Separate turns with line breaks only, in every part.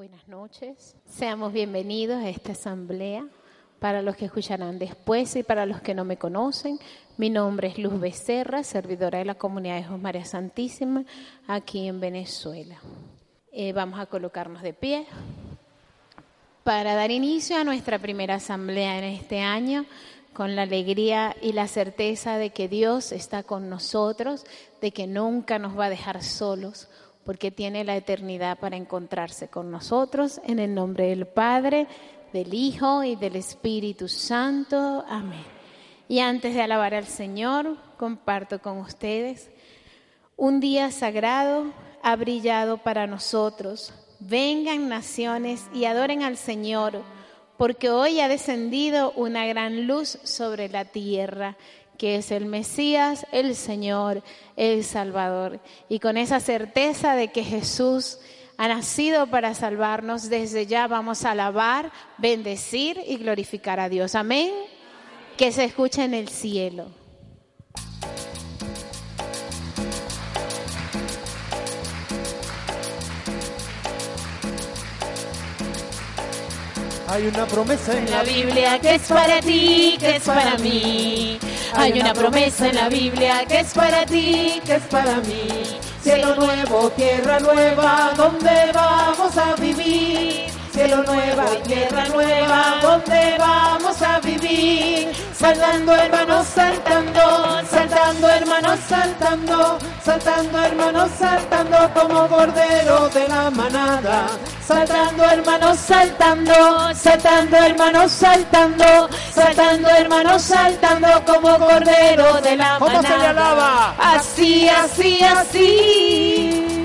Buenas noches, seamos bienvenidos a esta asamblea. Para los que escucharán después y para los que no me conocen, mi nombre es Luz Becerra, servidora de la comunidad de Jesús María Santísima aquí en Venezuela. Eh, vamos a colocarnos de pie para dar inicio a nuestra primera asamblea en este año con la alegría y la certeza de que Dios está con nosotros, de que nunca nos va a dejar solos porque tiene la eternidad para encontrarse con nosotros. En el nombre del Padre, del Hijo y del Espíritu Santo. Amén. Y antes de alabar al Señor, comparto con ustedes un día sagrado ha brillado para nosotros. Vengan naciones y adoren al Señor, porque hoy ha descendido una gran luz sobre la tierra que es el Mesías, el Señor, el Salvador. Y con esa certeza de que Jesús ha nacido para salvarnos, desde ya vamos a alabar, bendecir y glorificar a Dios. Amén. Que se escuche en el cielo.
Hay una promesa
en la Biblia que es para ti, que es para mí. Hay una promesa en la Biblia que es para ti, que es para mí. Cielo nuevo, tierra nueva, ¿dónde vamos a vivir? Cielo nueva y tierra nueva, ¿dónde vamos a vivir? Saltando hermanos, saltando, saltando hermanos, saltando, saltando hermanos, saltando como cordero de la manada. Saltando hermanos, saltando, saltando hermanos, saltando, saltando hermanos, saltando como cordero de la manada.
¿Cómo se le alaba?
Así, así, así.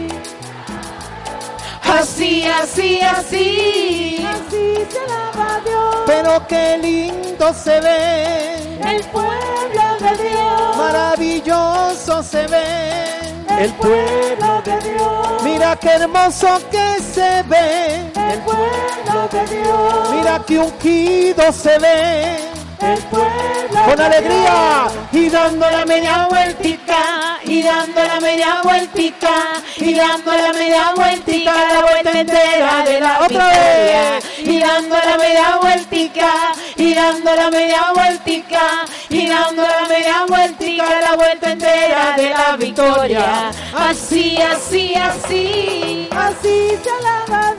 Así, así, así. Así se alaba Dios.
Pero qué lindo se ve.
El pueblo de Dios.
Maravilloso se ve.
El pueblo de Dios.
Mira qué hermoso que se ve.
El pueblo de Dios.
Mira qué ungido se ve.
El pueblo
Con alegría.
Y dando la media vueltica, y dando la media vueltica, y dando la media vueltica, la vuelta entera de la
Otra vez.
Y dando la media vueltica, y dando la media vueltica, y dando la media vueltica, la vuelta entera de la victoria. Así, así, así, así se alaba.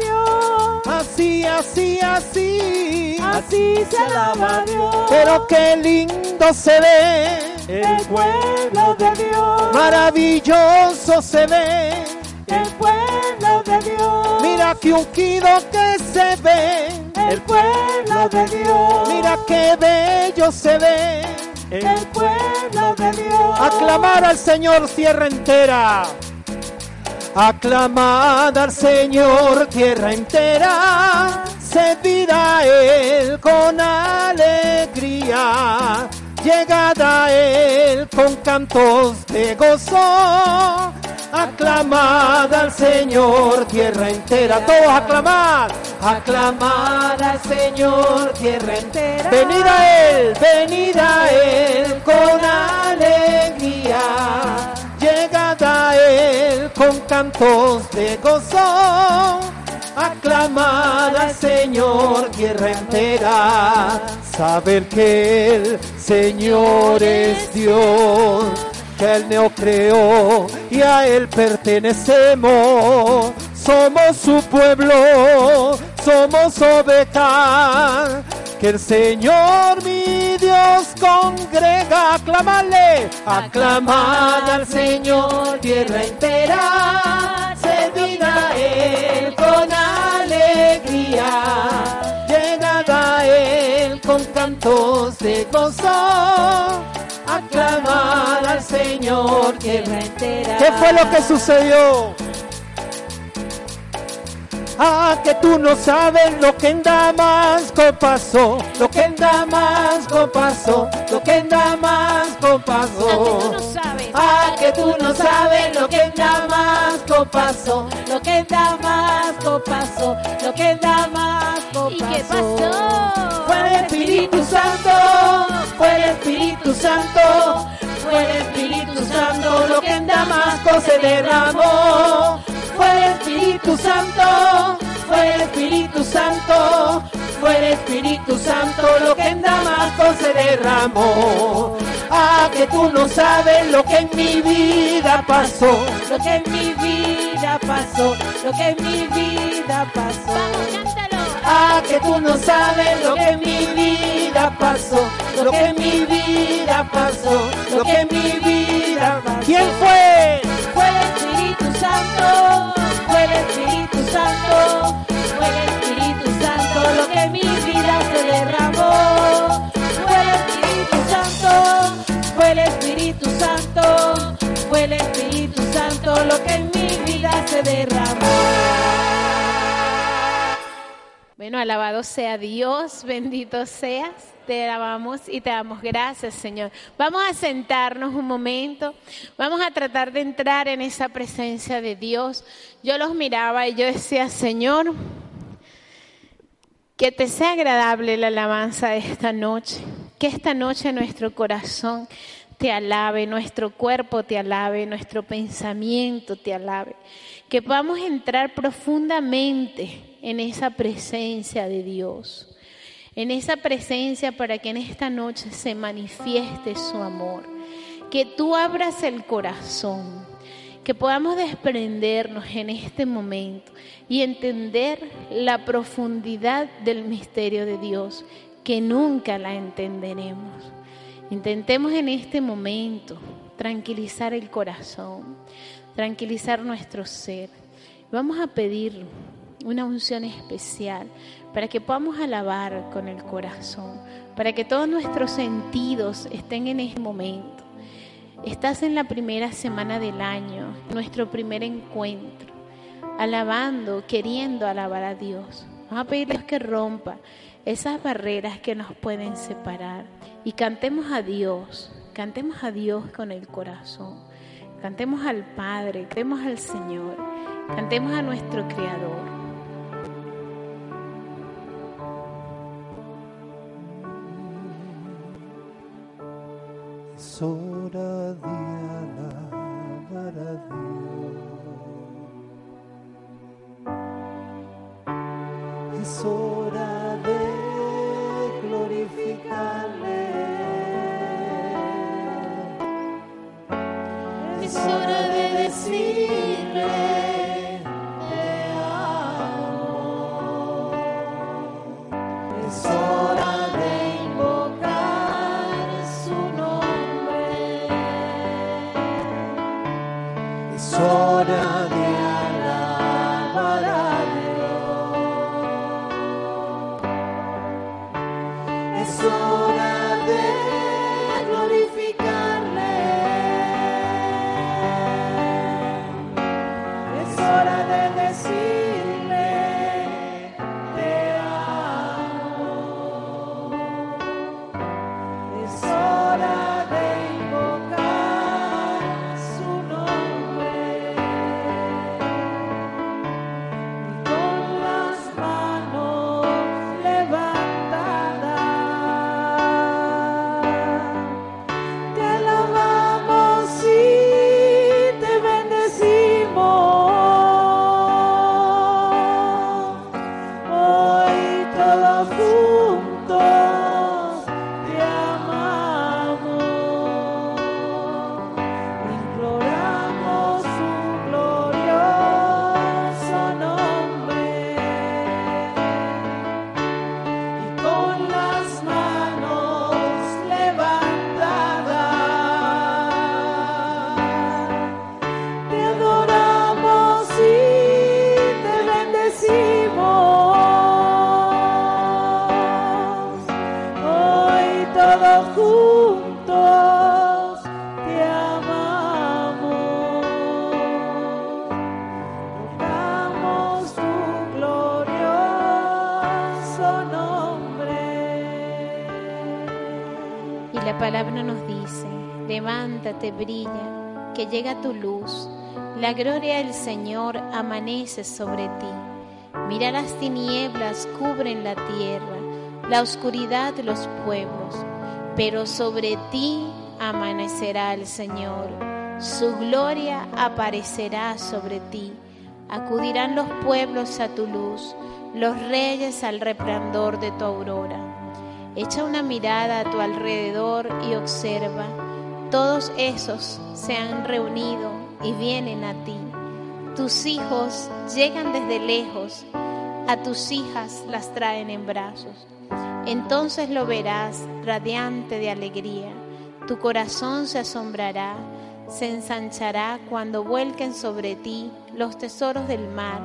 Así, así, así.
Así se alaba a Dios.
Pero qué lindo se ve.
El pueblo de Dios.
Maravilloso se ve.
El pueblo de Dios.
Mira qué ungido que se ve.
El pueblo de Dios.
Mira qué bello se ve.
El pueblo de Dios.
Aclamar al Señor tierra entera. Aclamad al Señor tierra entera. Servid a Él con alegría. Llegad a Él con cantos de gozo. Aclamad al Señor tierra entera. Todos aclamad. Aclamad al Señor tierra entera. Venid a Él, venid a Él con alegría. Él con cantos de gozo. Aclamad al Señor tierra entera. Saber que el Señor es Dios. Que Él nos creó y a Él pertenecemos. Somos su pueblo, somos ovejas. Que el Señor mi Dios congrega. Aclamadle, aclamad al Señor tierra entera. Servid a Él con alegría. Llegad a Él con cantos de gozo. Aclamad al Señor tierra entera. ¿Qué fue lo que sucedió? Ah, que tú no sabes lo que en Damasco pasó, lo que en Damasco pasó, lo que en Damasco pasó. Ah, que tú no sabes lo que en Damasco pasó,
Lo que en Damasco pasó, lo que en Damasco
¿Y qué pasó?
Fue el Espíritu Santo, fue el Espíritu Santo, fue el Espíritu Santo, lo que en Damasco se derramó. Fue el Espíritu Santo, fue el Espíritu Santo, fue el Espíritu Santo lo que en Damasco se derramó. Ah, que tú no sabes lo que en mi vida pasó,
lo que en mi vida pasó, lo que en mi vida pasó.
Vamos, cántalo.
Ah, que tú no sabes lo que en mi vida pasó, lo que en mi vida pasó, lo que en mi vida pasó. ¿Quién? Fue
Santo lo que en mi vida se derramó.
Bueno, alabado sea Dios, bendito seas. Te alabamos y te damos gracias, Señor. Vamos a sentarnos un momento. Vamos a tratar de entrar en esa presencia de Dios. Yo los miraba y yo decía, Señor, que te sea agradable la alabanza de esta noche. Que esta noche nuestro corazón te alabe, nuestro cuerpo te alabe, nuestro pensamiento te alabe. Que podamos entrar profundamente en esa presencia de Dios, en esa presencia para que en esta noche se manifieste su amor, que tú abras el corazón, que podamos desprendernos en este momento y entender la profundidad del misterio de Dios, que nunca la entenderemos. Intentemos en este momento tranquilizar el corazón, tranquilizar nuestro ser. Vamos a pedir una unción especial para que podamos alabar con el corazón, para que todos nuestros sentidos estén en este momento. Estás en la primera semana del año, nuestro primer encuentro, alabando, queriendo alabar a Dios. Vamos a pedirles que rompa esas barreras que nos pueden separar y cantemos a Dios, cantemos a Dios con el corazón, cantemos al Padre, cantemos al Señor, cantemos a nuestro Creador.
Es hora de alabar a Dios. Es hora de Es hora de decirle.
Levántate, brilla, que llega tu luz. La gloria del Señor amanece sobre ti. Mira las tinieblas cubren la tierra, la oscuridad los pueblos, pero sobre ti amanecerá el Señor. Su gloria aparecerá sobre ti. Acudirán los pueblos a tu luz, los reyes al resplandor de tu aurora. Echa una mirada a tu alrededor y observa. Todos esos se han reunido y vienen a ti. Tus hijos llegan desde lejos, a tus hijas las traen en brazos. Entonces lo verás radiante de alegría. Tu corazón se asombrará, se ensanchará cuando vuelquen sobre ti los tesoros del mar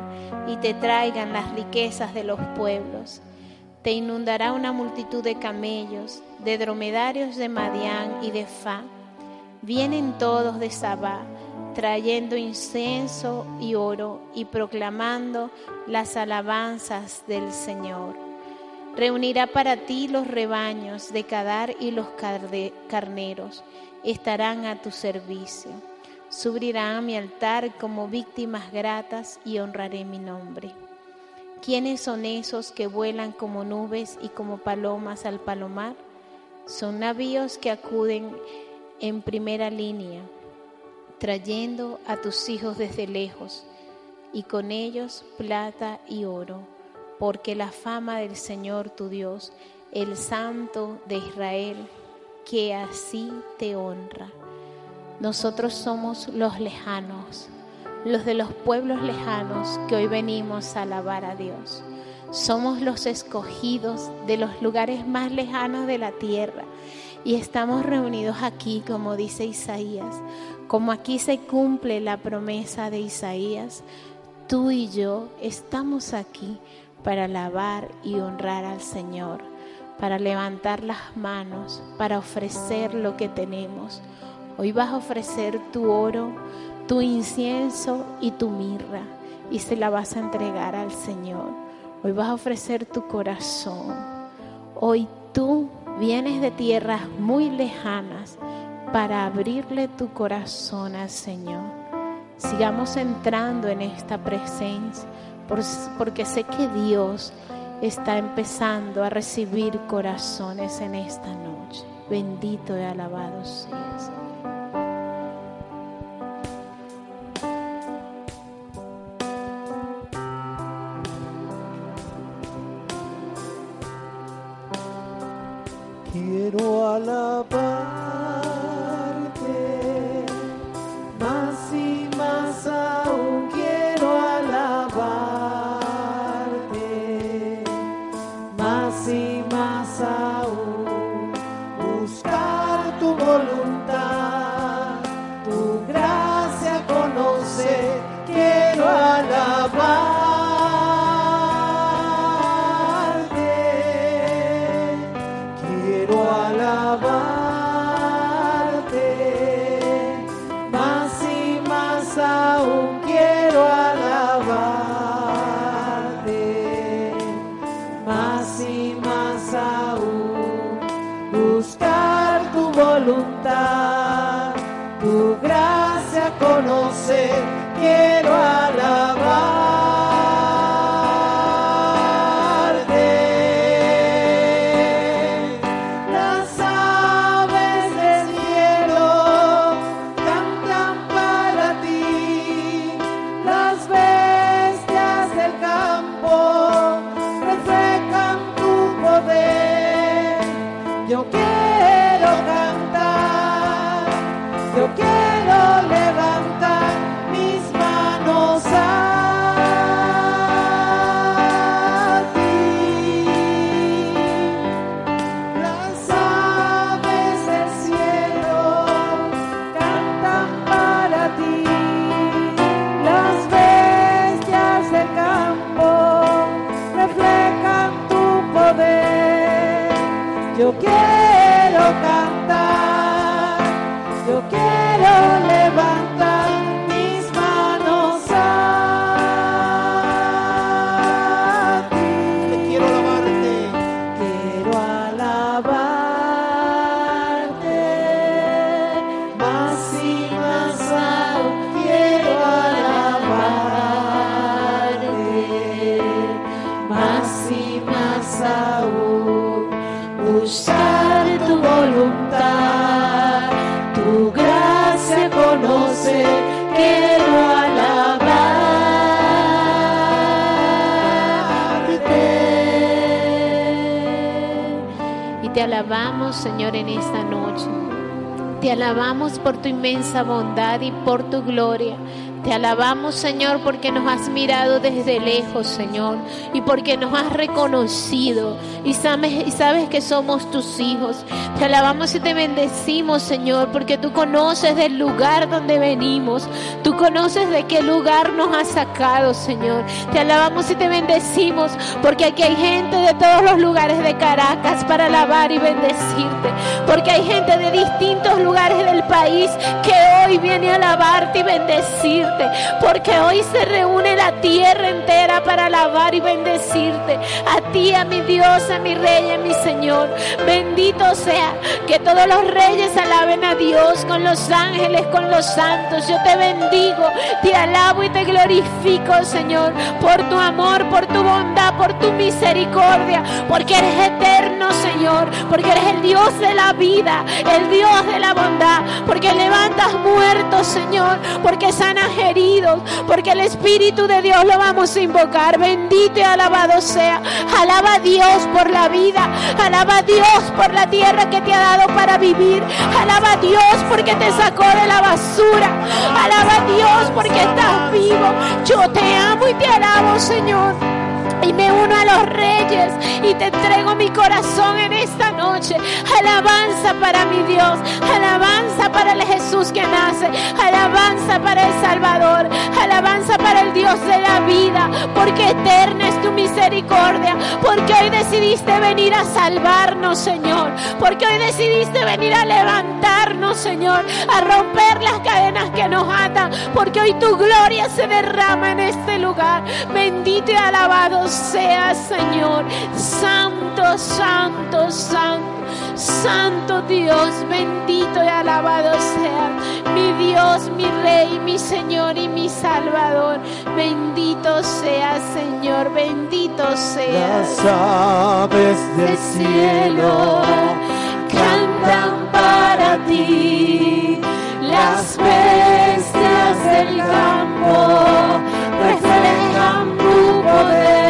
y te traigan las riquezas de los pueblos. Te inundará una multitud de camellos, de dromedarios de Madián y de Fa. Vienen todos de Sabá, trayendo incienso y oro y proclamando las alabanzas del Señor. Reunirá para ti los rebaños de Cadar y los carneros, estarán a tu servicio. Subirá a mi altar como víctimas gratas y honraré mi nombre. ¿Quiénes son esos que vuelan como nubes y como palomas al palomar? Son navíos que acuden en primera línea, trayendo a tus hijos desde lejos, y con ellos plata y oro porque la fama del Señor tu Dios, el Santo de Israel, que así te honra. Nosotros somos los lejanos, los de los pueblos lejanos que hoy venimos a alabar a Dios. Somos los escogidos de los lugares más lejanos de la tierra y estamos reunidos aquí, como dice Isaías, como aquí se cumple la promesa de Isaías. Tú y yo estamos aquí para alabar y honrar al Señor, para levantar las manos, para ofrecer lo que tenemos. Hoy vas a ofrecer tu oro, tu incienso y tu mirra y se la vas a entregar al Señor. Hoy vas a ofrecer tu corazón. Hoy tú vienes de tierras muy lejanas para abrirle tu corazón al Señor. Sigamos entrando en esta presencia porque sé que Dios está empezando a recibir corazones en esta noche. Bendito y alabado seas.
Quiero
alabamos, Señor, en esta noche. Te alabamos por tu inmensa bondad y por tu gloria. Te alabamos, Señor, porque nos has mirado desde lejos, Señor, y porque nos has reconocido y sabes, y sabes que somos tus hijos. Te alabamos y te bendecimos, Señor, porque tú conoces del lugar donde venimos. Tú conoces de qué lugar nos has sacado, Señor. Te alabamos y te bendecimos, porque aquí hay gente de todos los lugares de Caracas para alabar y bendecirte. Porque hay gente de distintos lugares del país que hoy viene a alabarte y bendecirte porque hoy se reúne la tierra entera para alabar y bendecirte. A ti, a mi Dios, a mi Rey, a mi Señor. Bendito sea que todos los reyes alaben a Dios con los ángeles, con los santos. Yo te bendigo, te alabo y te glorifico, Señor, por tu amor, por tu bondad, por tu misericordia, porque eres eterno, Señor, porque eres el Dios de la vida, el Dios de la bondad, porque levantas muertos, Señor, porque sanas heridos, porque el Espíritu de Dios lo vamos a invocar. Bendito y alabado sea. Alaba a Dios por la vida. Alaba a Dios por la tierra que te ha dado para vivir. Alaba a Dios porque te sacó de la basura. Alaba a Dios porque estás vivo. Yo te amo y te alabo, Señor y me uno a los reyes y te entrego mi corazón en esta noche. Alabanza para mi Dios, alabanza para el Jesús que nace, alabanza para el Salvador, alabanza para el Dios de la vida, porque eterna es tu misericordia, porque hoy decidiste venir a salvarnos, Señor, porque hoy decidiste venir a levantarnos, Señor, a romper las cadenas que nos atan, porque hoy tu gloria se derrama en este lugar. Bendito y alabado sea, Señor. Santo, santo, santo. Santo Dios, bendito y alabado sea mi Dios, mi Rey, mi Señor y mi Salvador. Bendito sea, Señor, bendito sea.
Las aves del cielo cantan para ti, las bestias del campo reflejan tu poder.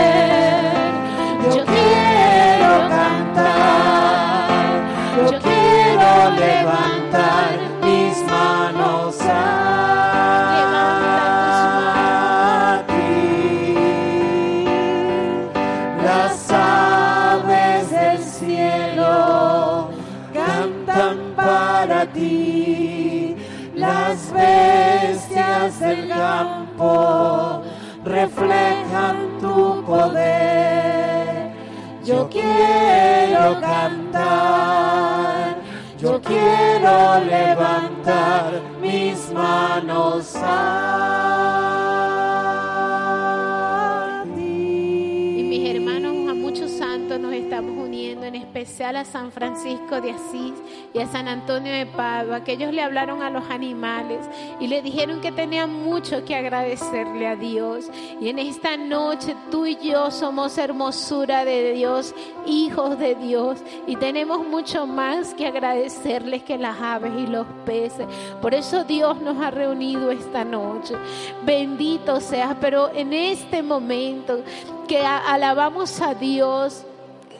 Del campo reflejan tu poder. Yo quiero cantar, yo quiero levantar mis manos a
especial a San Francisco de Asís y a San Antonio de Padua, que ellos le hablaron a los animales y le dijeron que tenían mucho que agradecerle a Dios. Y en esta noche tú y yo somos hermosura de Dios, hijos de Dios, y tenemos mucho más que agradecerles que las aves y los peces. Por eso Dios nos ha reunido esta noche. Bendito seas, pero en este momento que alabamos a Dios,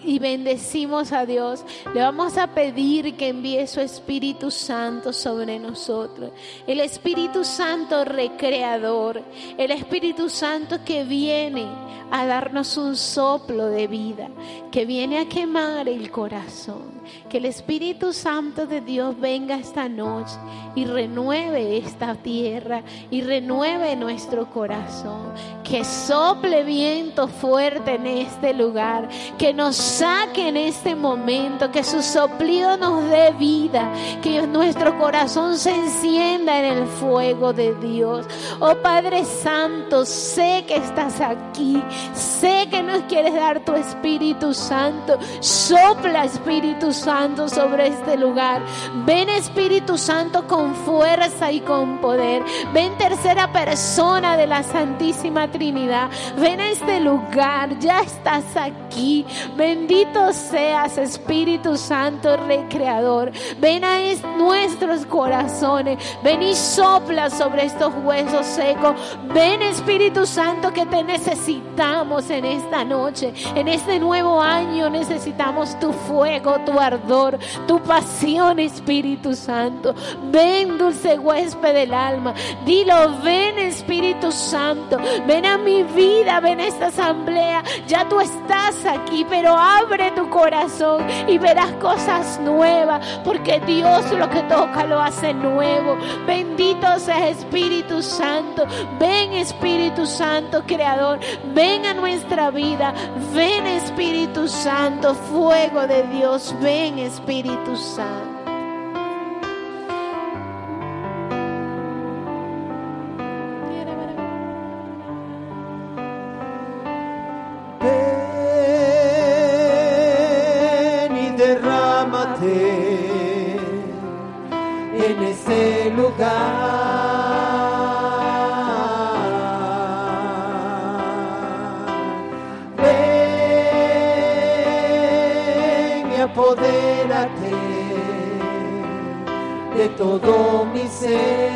y bendecimos a Dios, le vamos a pedir que envíe su Espíritu Santo sobre nosotros. El Espíritu Santo recreador, el Espíritu Santo que viene a darnos un soplo de vida, que viene a quemar el corazón. Que el Espíritu Santo de Dios venga esta noche y renueve esta tierra y renueve nuestro corazón. Que sople viento fuerte en este lugar, que nos saque en este momento, que su soplido nos dé vida, que nuestro corazón se encienda en el fuego de Dios. Oh Padre Santo, sé que estás aquí, sé que nos quieres dar tu Espíritu Santo. Sopla Espíritu Santo sobre este lugar. Ven Espíritu Santo con fuerza y con poder. Ven tercera persona de la Santísima Trinidad. Ven a este lugar, ya estás aquí. Bendito seas Espíritu Santo recreador. Ven a nuestros corazones. Ven y sopla sobre estos huesos secos. Ven Espíritu Santo que te necesitamos en esta noche. En este nuevo año necesitamos tu fuego, tu ardor, tu pasión, Espíritu Santo. Ven, dulce huésped del alma. Dilo, ven, Espíritu Santo. Ven a mi vida, ven a esta asamblea. Ya tú estás aquí, pero abre tu corazón y verás cosas nuevas, porque Dios lo que toca lo hace nuevo. Bendito sea Espíritu Santo. Ven, Espíritu Santo, Creador. Ven a nuestra vida. Ven, Espíritu Santo, fuego de Dios. Ven, Espíritu Santo.
Todo mi ser.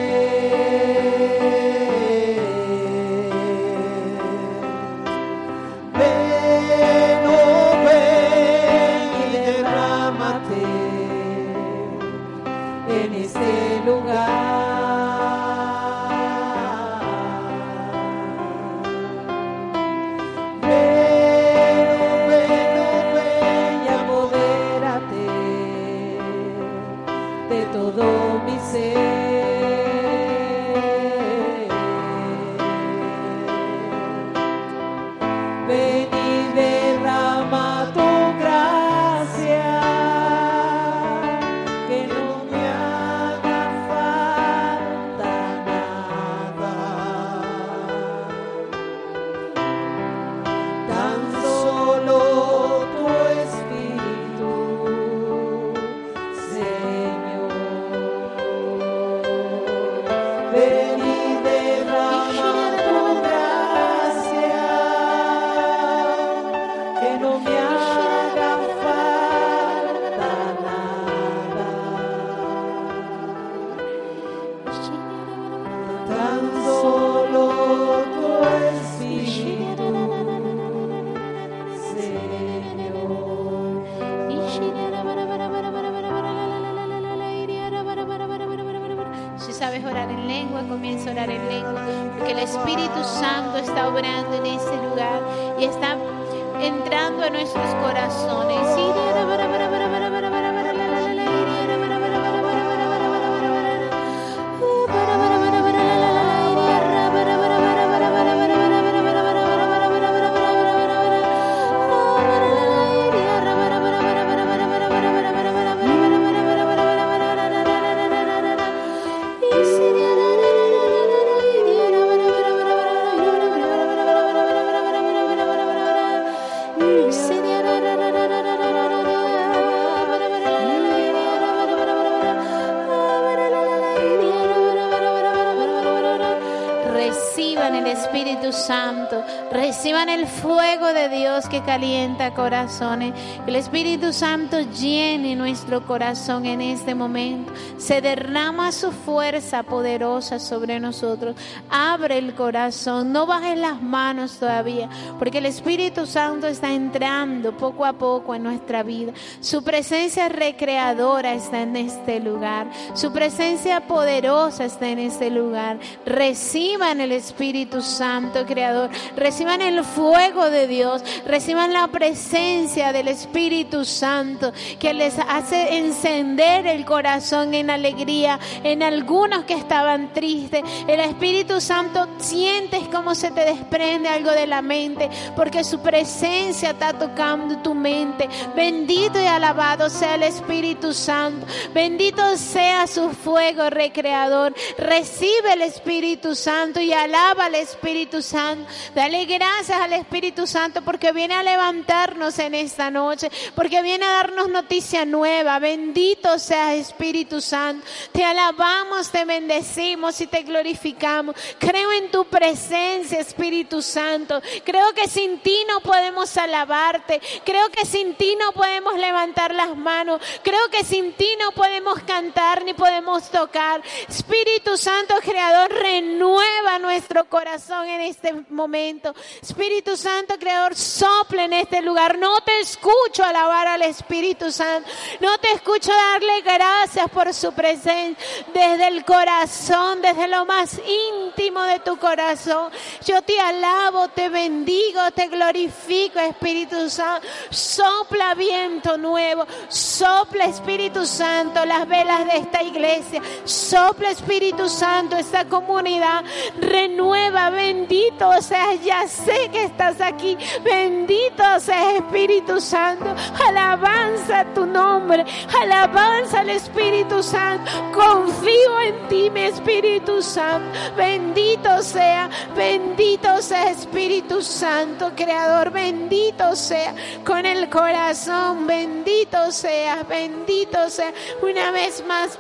El fuego de Dios que calienta corazones. El Espíritu Santo llene nuestro corazón en este momento. Se derrama su fuerza poderosa sobre nosotros. Abre el corazón, no bajes las manos todavía, porque el Espíritu Santo está entrando poco a poco en nuestra vida. Su presencia recreadora está en este lugar. Su presencia poderosa está en este lugar. Reciban el Espíritu Santo, Creador. Reciban el fuego de Dios. Reciban la presencia del Espíritu Santo que les hace encender el corazón en alegría. En algunos que estaban tristes. El Espíritu Santo sientes cómo se te desprende algo de la mente porque su presencia está tocando tu mente. Bendito y alabado sea el Espíritu Santo. Bendito sea su fuego recreador. Recibe el Espíritu Santo y alaba al Espíritu Santo. Dale gracias al Espíritu Santo porque viene a levantarnos en esta noche, porque viene a darnos noticia nueva. Bendito sea Espíritu Santo. Te alabamos, te bendecimos y te glorificamos. Creo en tu presencia, Espíritu Santo. Creo que sin ti no podemos alabarte. Creo que sin ti no podemos levantar las manos. Creo que sin ti no podemos cantar ni podemos tocar. Espíritu Santo, Creador, renueva nuestro corazón en este momento. Espíritu Santo, Creador, sople en este lugar. No te escucho alabar al Espíritu Santo. No te escucho darle gracias por su presencia desde el corazón, desde lo más íntimo de tu corazón. Yo te alabo, te bendigo, te glorifico, Espíritu Santo. Sopla viento nuevo. Sopla, Espíritu Santo, las velas de esta iglesia. Sopla, Espíritu Santo, esta comunidad. Renueva, bendito seas. Ya sé que estás aquí. Bendito seas, Espíritu Santo. Alabanza tu nombre. Alabanza al Espíritu Santo. Confío en ti, mi Espíritu Santo. Bendito sea, bendito sea Espíritu Santo, Creador. Bendito sea con el corazón. Bendito sea, bendito sea. Una vez más.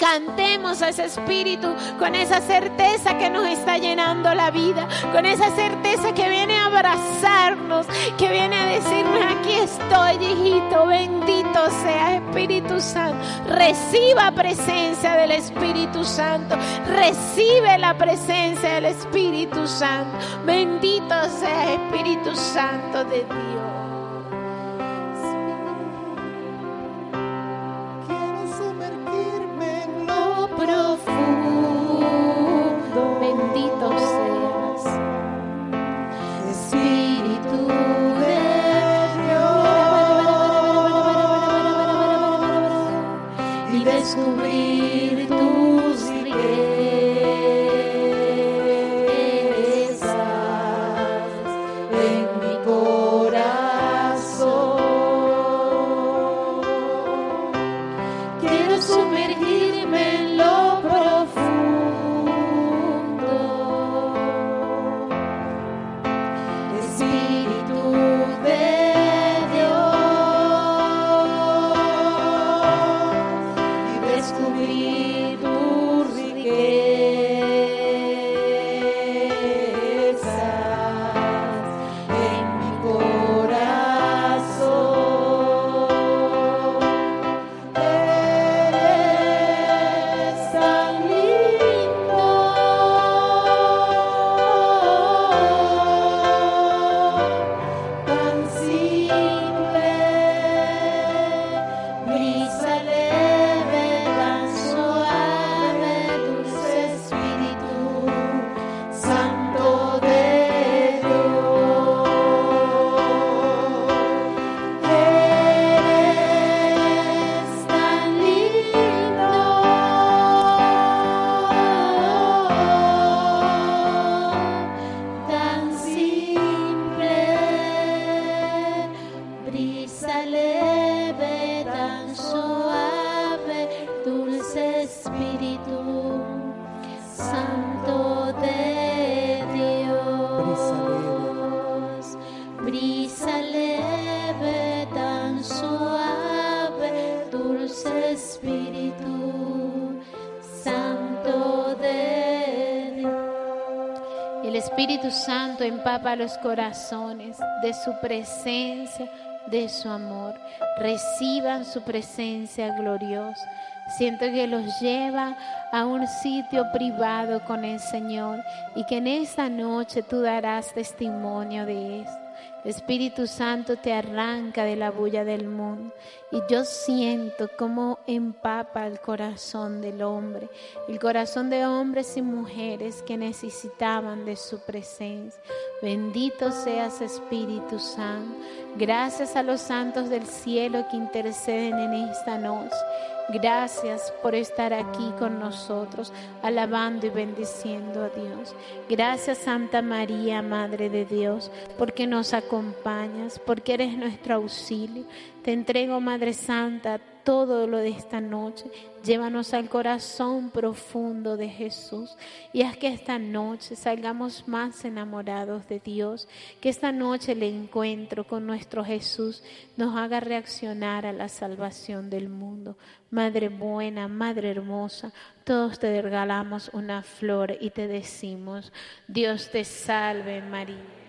Cantemos a ese espíritu con esa certeza que nos está llenando la vida, con esa certeza que viene a abrazarnos, que viene a decirnos, aquí estoy, hijito, bendito sea Espíritu Santo. Reciba presencia del Espíritu Santo, recibe la presencia del Espíritu Santo. Bendito sea Espíritu Santo de Dios. capital for empapa los corazones de su presencia, de su amor. Reciban su presencia gloriosa. Siento que los lleva a un sitio privado con el Señor y que en esta noche tú darás testimonio de esto. Espíritu Santo te arranca de la bulla del mundo y yo siento cómo empapa el corazón del hombre, el corazón de hombres y mujeres que necesitaban de su presencia. Bendito seas Espíritu Santo. Gracias a los santos del cielo que interceden en esta noche. Gracias por estar aquí con nosotros, alabando y bendiciendo a Dios. Gracias Santa María, Madre de Dios, porque nos acompañas, porque eres nuestro auxilio. Te entrego, Madre Santa, todo lo de esta noche. Llévanos al corazón profundo de Jesús y haz que esta noche salgamos más enamorados de Dios, que esta noche el encuentro con nuestro Jesús nos haga reaccionar a la salvación del mundo. Madre buena, Madre hermosa, todos te regalamos una flor y te decimos, Dios te salve María.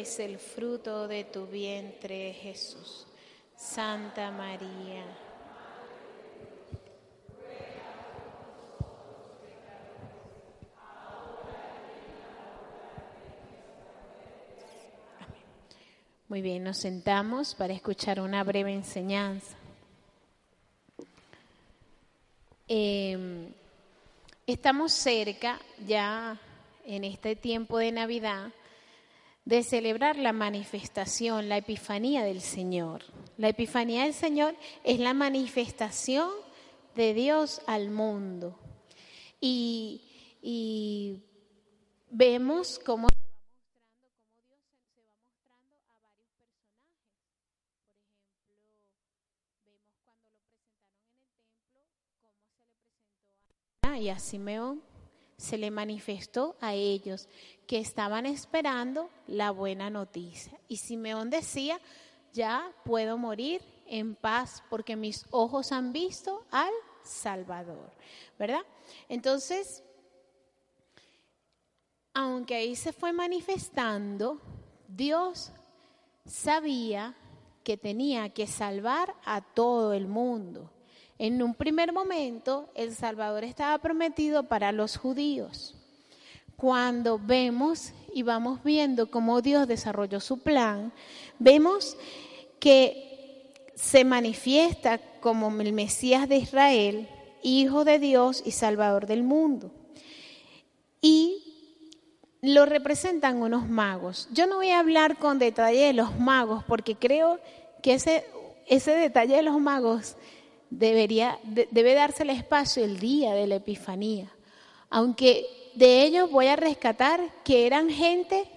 Es el fruto de tu vientre, Jesús. Santa María. Muy bien, nos sentamos para escuchar una breve enseñanza. Em, estamos cerca ya en este tiempo de Navidad de celebrar la manifestación, la epifanía del Señor. La epifanía del Señor es la manifestación de Dios al mundo. Y, y vemos cómo y a Simeón se le manifestó a ellos que estaban esperando la buena noticia. Y Simeón decía, ya puedo morir en paz porque mis ojos han visto al Salvador, ¿verdad? Entonces, aunque ahí se fue manifestando, Dios sabía que tenía que salvar a todo el mundo. En un primer momento, el Salvador estaba prometido para los judíos. Cuando vemos y vamos viendo cómo Dios desarrolló su plan, vemos que se manifiesta como el Mesías de Israel, Hijo de Dios y Salvador del mundo. Y lo representan unos magos. Yo no voy a hablar con detalle de los magos porque creo que ese, ese detalle de los magos debería, debe darse el espacio el día de la Epifanía. Aunque de ellos voy a rescatar que eran gente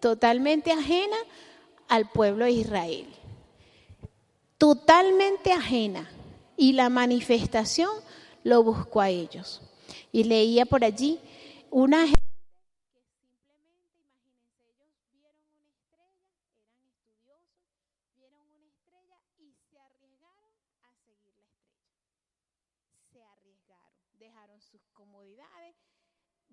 totalmente ajena al pueblo de Israel. Totalmente ajena. Y la manifestación lo buscó a ellos. Y leía por allí una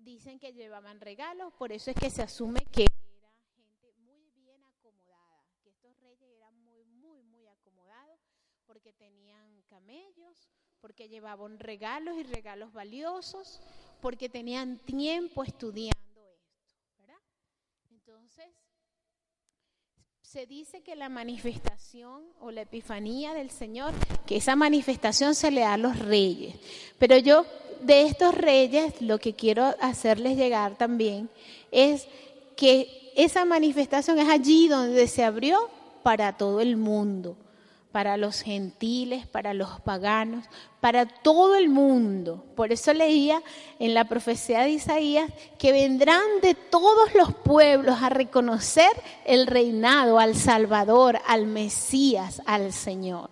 dicen que llevaban regalos, por eso es que se asume que era gente muy bien acomodada, que estos reyes eran muy, muy, muy acomodados porque tenían camellos, porque llevaban regalos y regalos valiosos, porque tenían tiempo estudiando esto, ¿verdad? Entonces, se dice que la manifestación o la epifanía del Señor, que esa manifestación se le da a los reyes. Pero yo de estos reyes lo que quiero hacerles llegar también es que esa manifestación es allí donde se abrió para todo el mundo, para los gentiles, para los paganos, para todo el mundo. Por eso leía en la profecía de Isaías que vendrán de todos los pueblos a reconocer el reinado, al Salvador, al Mesías, al Señor.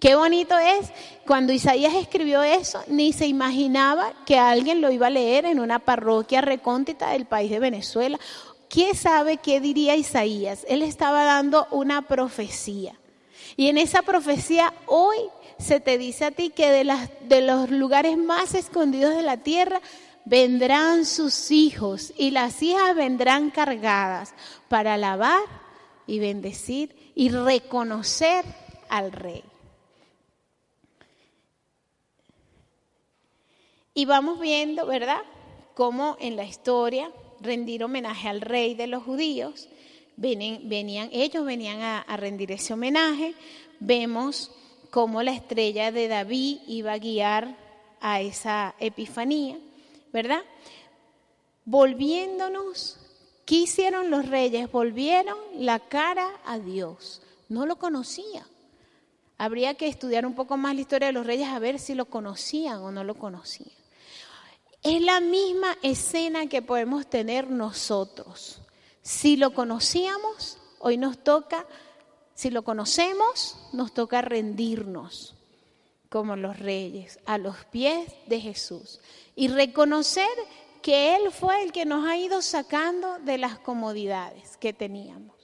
Qué bonito es cuando Isaías escribió eso, ni se imaginaba que alguien lo iba a leer en una parroquia recóndita del país de Venezuela. ¿Quién sabe qué diría Isaías? Él estaba dando una profecía. Y en esa profecía hoy se te dice a ti que de, los lugares más escondidos de la tierra vendrán sus hijos y las hijas vendrán cargadas para alabar y bendecir y reconocer al rey. Y vamos viendo, ¿verdad?, cómo en la historia rendir homenaje al rey de los judíos, venían, ellos venían a, rendir ese homenaje, vemos cómo la estrella de David iba a guiar a esa epifanía, ¿verdad? Volviéndonos, ¿qué hicieron los reyes? Volvieron la cara a Dios. No lo conocía. Habría que estudiar un poco más la historia de los reyes a ver si lo conocían o no lo conocían. Es la misma escena que podemos tener nosotros. Si lo conocíamos, hoy nos toca si lo conocemos, nos toca rendirnos como los reyes a los pies de Jesús y reconocer que Él fue el que nos ha ido sacando de las comodidades que teníamos.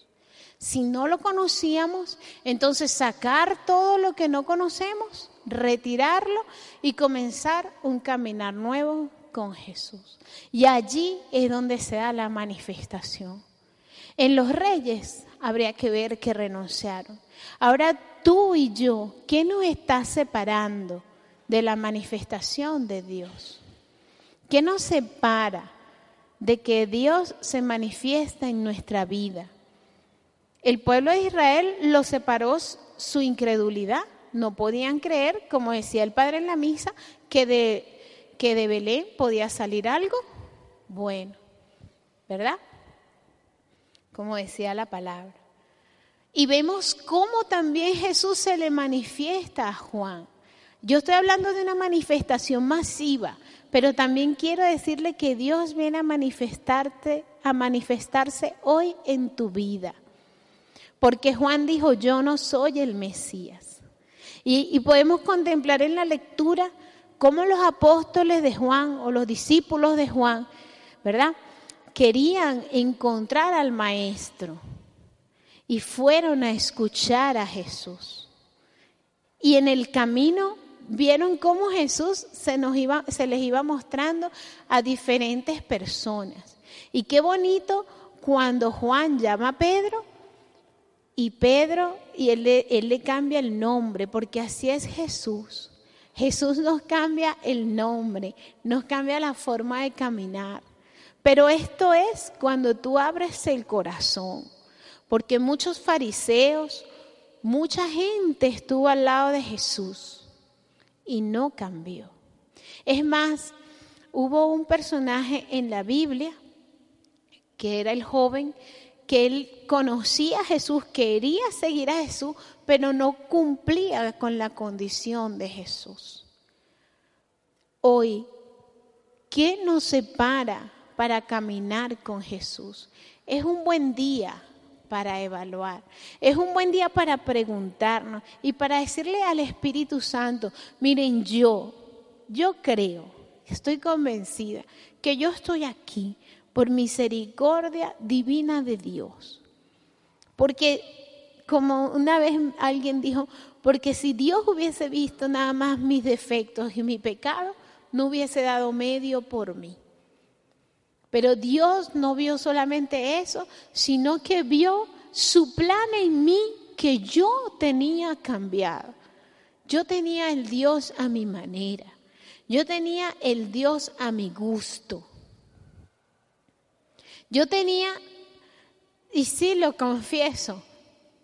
Si no lo conocíamos, entonces sacar todo lo que no conocemos, retirarlo y comenzar un caminar nuevo con Jesús. Y allí es donde se da la manifestación. En los reyes habría que ver que renunciaron. Ahora tú y yo, ¿qué nos está separando de la manifestación de Dios? ¿Qué nos separa de que Dios se manifiesta en nuestra vida? El pueblo de Israel lo separó su incredulidad. No podían creer, como decía el Padre en la misa, que de, que de Belén podía salir algo bueno, ¿verdad? Como decía la palabra. Y vemos cómo también Jesús se le manifiesta a Juan. Yo estoy hablando de una manifestación masiva, pero también quiero decirle que Dios viene a manifestarte, a manifestarse hoy en tu vida. Porque Juan dijo, yo no soy el Mesías. Y, podemos contemplar en la lectura cómo los apóstoles de Juan o los discípulos de Juan, ¿verdad? Querían encontrar al Maestro y fueron a escuchar a Jesús. Y en el camino vieron cómo Jesús se, les iba mostrando a diferentes personas. Y qué bonito cuando Juan llama a Pedro y Pedro, y él le cambia el nombre, porque así es Jesús. Jesús nos cambia el nombre, nos cambia la forma de caminar. Pero esto es cuando tú abres el corazón, porque muchos fariseos, mucha gente estuvo al lado de Jesús y no cambió. Es más, hubo un personaje en la Biblia que era el joven que él conocía a Jesús, quería seguir a Jesús, pero no cumplía con la condición de Jesús. Hoy, ¿qué nos separa para caminar con Jesús? Es un buen día para evaluar. Es un buen día para preguntarnos y para decirle al Espíritu Santo, miren, yo, yo creo, estoy convencida que yo estoy aquí por misericordia divina de Dios. Porque, como una vez alguien dijo, porque si Dios hubiese visto nada más mis defectos y mi pecado, no hubiese dado medio por mí. Pero Dios no vio solamente eso, sino que vio su plan en mí que yo tenía cambiado. Yo tenía el Dios a mi manera. Yo tenía el Dios a mi gusto. Yo tenía, y sí lo confieso,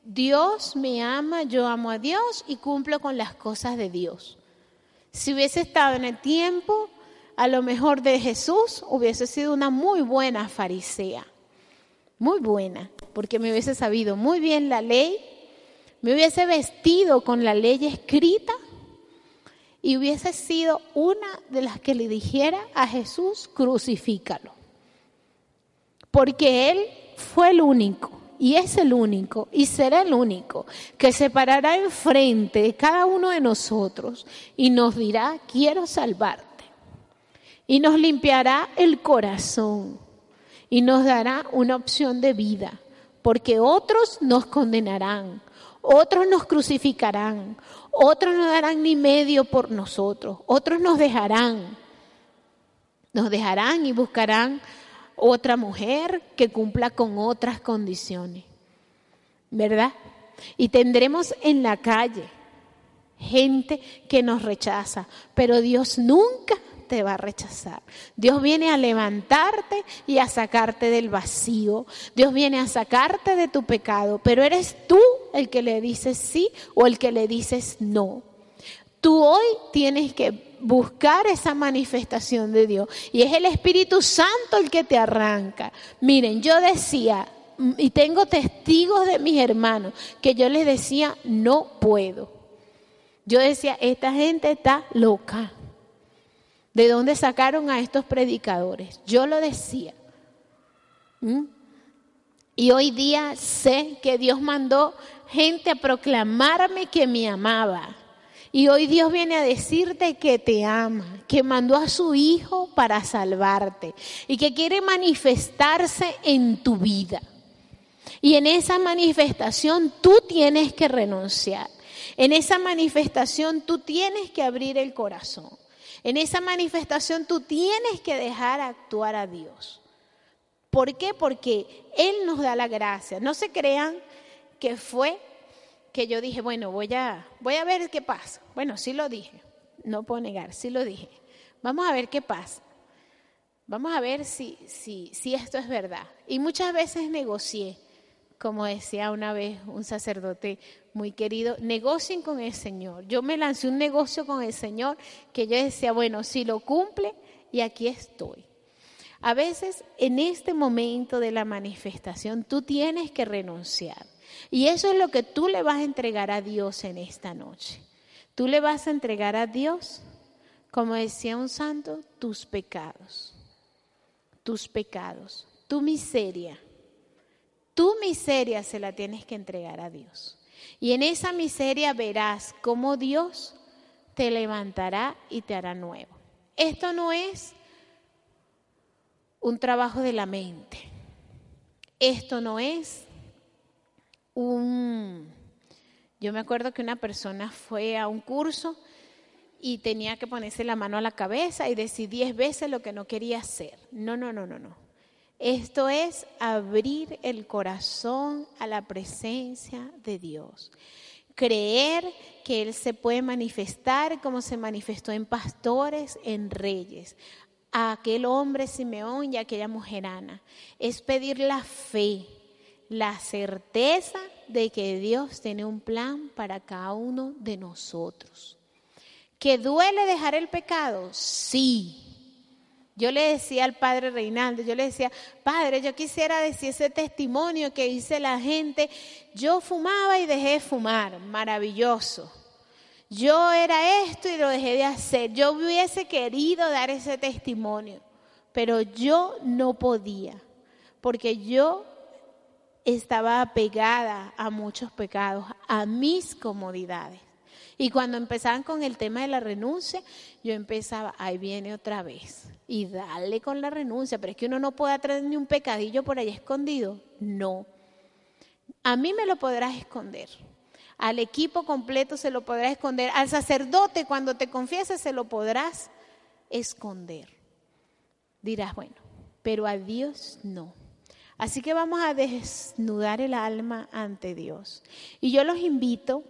Dios me ama, yo amo a Dios y cumplo con las cosas de Dios. Si hubiese estado en el tiempo, a lo mejor de Jesús, hubiese sido una muy buena farisea, muy buena, porque me hubiese sabido muy bien la ley, me hubiese vestido con la ley escrita y hubiese sido una de las que le dijera a Jesús, crucifícalo porque Él fue el único y es el único y será el único que se parará enfrente de cada uno de nosotros y nos dirá, quiero salvarte. Y nos limpiará el corazón y nos dará una opción de vida, porque otros nos condenarán, otros nos crucificarán, otros no darán ni medio por nosotros, otros nos dejarán, nos dejarán y buscarán otra mujer que cumpla con otras condiciones, ¿verdad? Y tendremos en la calle gente que nos rechaza, pero Dios nunca te va a rechazar. Dios viene a levantarte y a sacarte del vacío. Dios viene a sacarte de tu pecado, pero eres tú el que le dices sí o el que le dices no. Tú hoy tienes que buscar esa manifestación de Dios. Y es el Espíritu Santo el que te arranca. Miren, yo decía, y tengo testigos de mis hermanos, que yo les decía, no puedo. Yo decía, esta gente está loca. ¿De dónde sacaron a estos predicadores? Yo lo decía. ¿Mm? Y hoy día sé que Dios mandó gente a proclamarme que me amaba y hoy Dios viene a decirte que te ama, que mandó a su Hijo para salvarte y que quiere manifestarse en tu vida. Y en esa manifestación tú tienes que renunciar. En esa manifestación tú tienes que abrir el corazón. En esa manifestación tú tienes que dejar actuar a Dios. ¿Por qué? Porque Él nos da la gracia. No se crean que fue que yo dije, bueno, voy a, voy a ver qué pasa. Bueno, sí lo dije, no puedo negar, sí lo dije. Vamos a ver qué pasa. Vamos a ver si, si, si esto es verdad. Y muchas veces negocié, como decía una vez un sacerdote muy querido, negocien con el Señor. Yo me lancé un negocio con el Señor que yo decía, bueno, si lo cumple, y aquí estoy. A veces en este momento de la manifestación tú tienes que renunciar. Y eso es lo que tú le vas a entregar a Dios en esta noche. Tú le vas a entregar a Dios, como decía un santo, tus pecados. Tus pecados, tu miseria. Tu miseria se la tienes que entregar a Dios. Y en esa miseria verás cómo Dios te levantará y te hará nuevo. Esto no es un trabajo de la mente. Esto no es un... Yo me acuerdo que una persona fue a un curso y tenía que ponerse la mano a la cabeza y decir diez veces lo que no quería hacer. No, no, no, no, no. Esto es abrir el corazón a la presencia de Dios. Creer que Él se puede manifestar como se manifestó en pastores, en reyes, a aquel hombre Simeón y a aquella mujer Ana. Es pedir la fe, la certeza de que Dios tiene un plan para cada uno de nosotros. ¿Que duele dejar el pecado? Sí. Yo le decía al padre Reinaldo, yo le decía, padre, yo quisiera decir ese testimonio que dice la gente, yo fumaba y dejé de fumar, maravilloso yo era esto y lo dejé de hacer. Yo hubiese querido dar ese testimonio, pero yo no podía, porque yo estaba apegada a muchos pecados, a mis comodidades. Y cuando empezaban con el tema de la renuncia, yo empezaba, ahí viene otra vez, y dale con la renuncia, pero es que uno no puede traer ni un pecadillo por ahí escondido. No. A mí me lo podrás esconder, al equipo completo se lo podrás esconder, al sacerdote cuando te confieses se lo podrás esconder. Dirás, bueno, pero a Dios no. Así que vamos a desnudar el alma ante Dios. Y yo los invito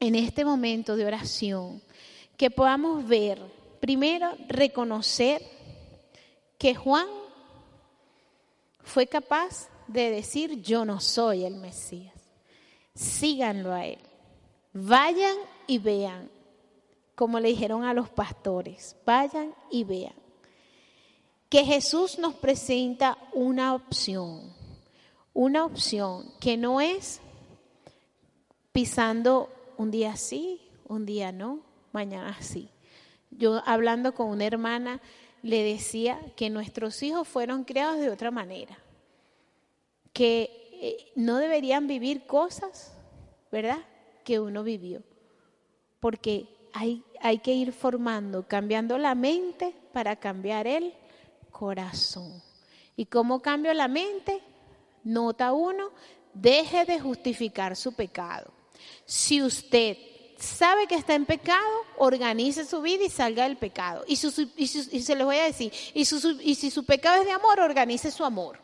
en este momento de oración que podamos ver, primero, reconocer que Juan fue capaz de decir, yo no soy el Mesías síganlo a Él. Vayan y vean, como le dijeron a los pastores, vayan y vean. Que Jesús nos presenta una opción, una opción que no es pisando un día sí, un día no, mañana sí. Yo hablando con una hermana le decía que nuestros hijos fueron creados de otra manera, que eh, no deberían vivir cosas, ¿verdad? Que uno vivió. Porque hay, hay que ir formando, cambiando la mente para cambiar el corazón. ¿Y cómo cambio la mente? Nota uno, deje de justificar su pecado. Si usted sabe que está en pecado, organice su vida y salga del pecado. Y, se les voy a decir, y, si su pecado es de amor, organice su amor.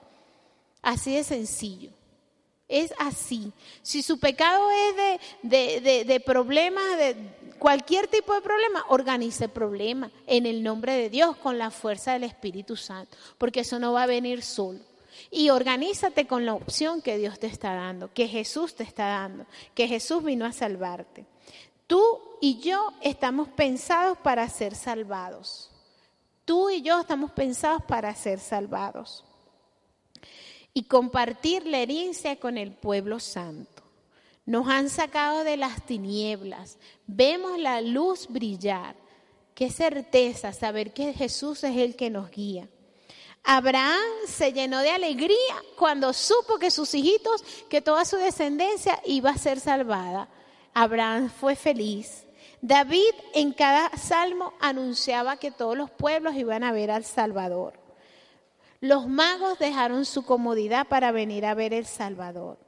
Así de sencillo. Es así. Si su pecado es de, de, problemas, de cualquier tipo de problema, organice el problema en el nombre de Dios con la fuerza del Espíritu Santo, porque eso no va a venir solo. Y organízate con la opción que Dios te está dando, que Jesús te está dando, que Jesús vino a salvarte. Tú y yo estamos pensados para ser salvados. Tú y yo estamos pensados para ser salvados y compartir la herencia con el pueblo santo. Nos han sacado de las tinieblas, vemos la luz brillar. Qué certeza saber que Jesús es el que nos guía. Abraham se llenó de alegría cuando supo que sus hijitos, que toda su descendencia iba a ser salvada. Abraham fue feliz. David en cada salmo anunciaba que todos los pueblos iban a ver al Salvador. Los magos dejaron su comodidad para venir a ver el Salvador.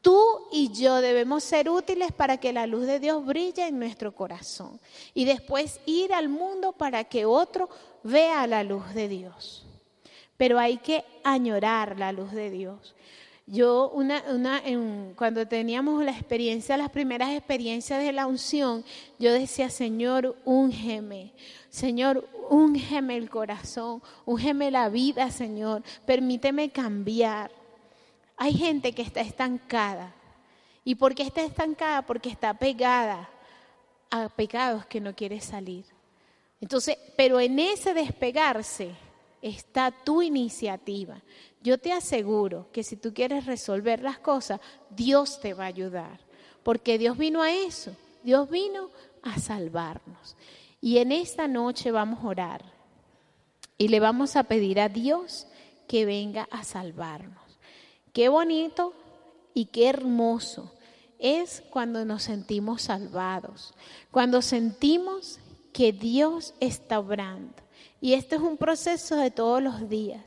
Tú y yo debemos ser útiles para que la luz de Dios brille en nuestro corazón y después ir al mundo para que otro vea la luz de Dios. Pero hay que añorar la luz de Dios. Yo, una, una, cuando teníamos la experiencia, las primeras experiencias de la unción, yo decía, Señor, úngeme. Señor, úngeme el corazón, úngeme la vida, Señor. Permíteme cambiar. Hay gente que está estancada. ¿Y por qué está estancada? Porque está pegada a pecados que no quiere salir. Entonces, pero en ese despegarse está tu iniciativa. Yo te aseguro que si tú quieres resolver las cosas, Dios te va a ayudar. Porque Dios vino a eso. Dios vino a salvarnos. Y en esta noche vamos a orar. Y le vamos a pedir a Dios que venga a salvarnos. Qué bonito y qué hermoso es cuando nos sentimos salvados. Cuando sentimos que Dios está obrando. Y este es un proceso de todos los días.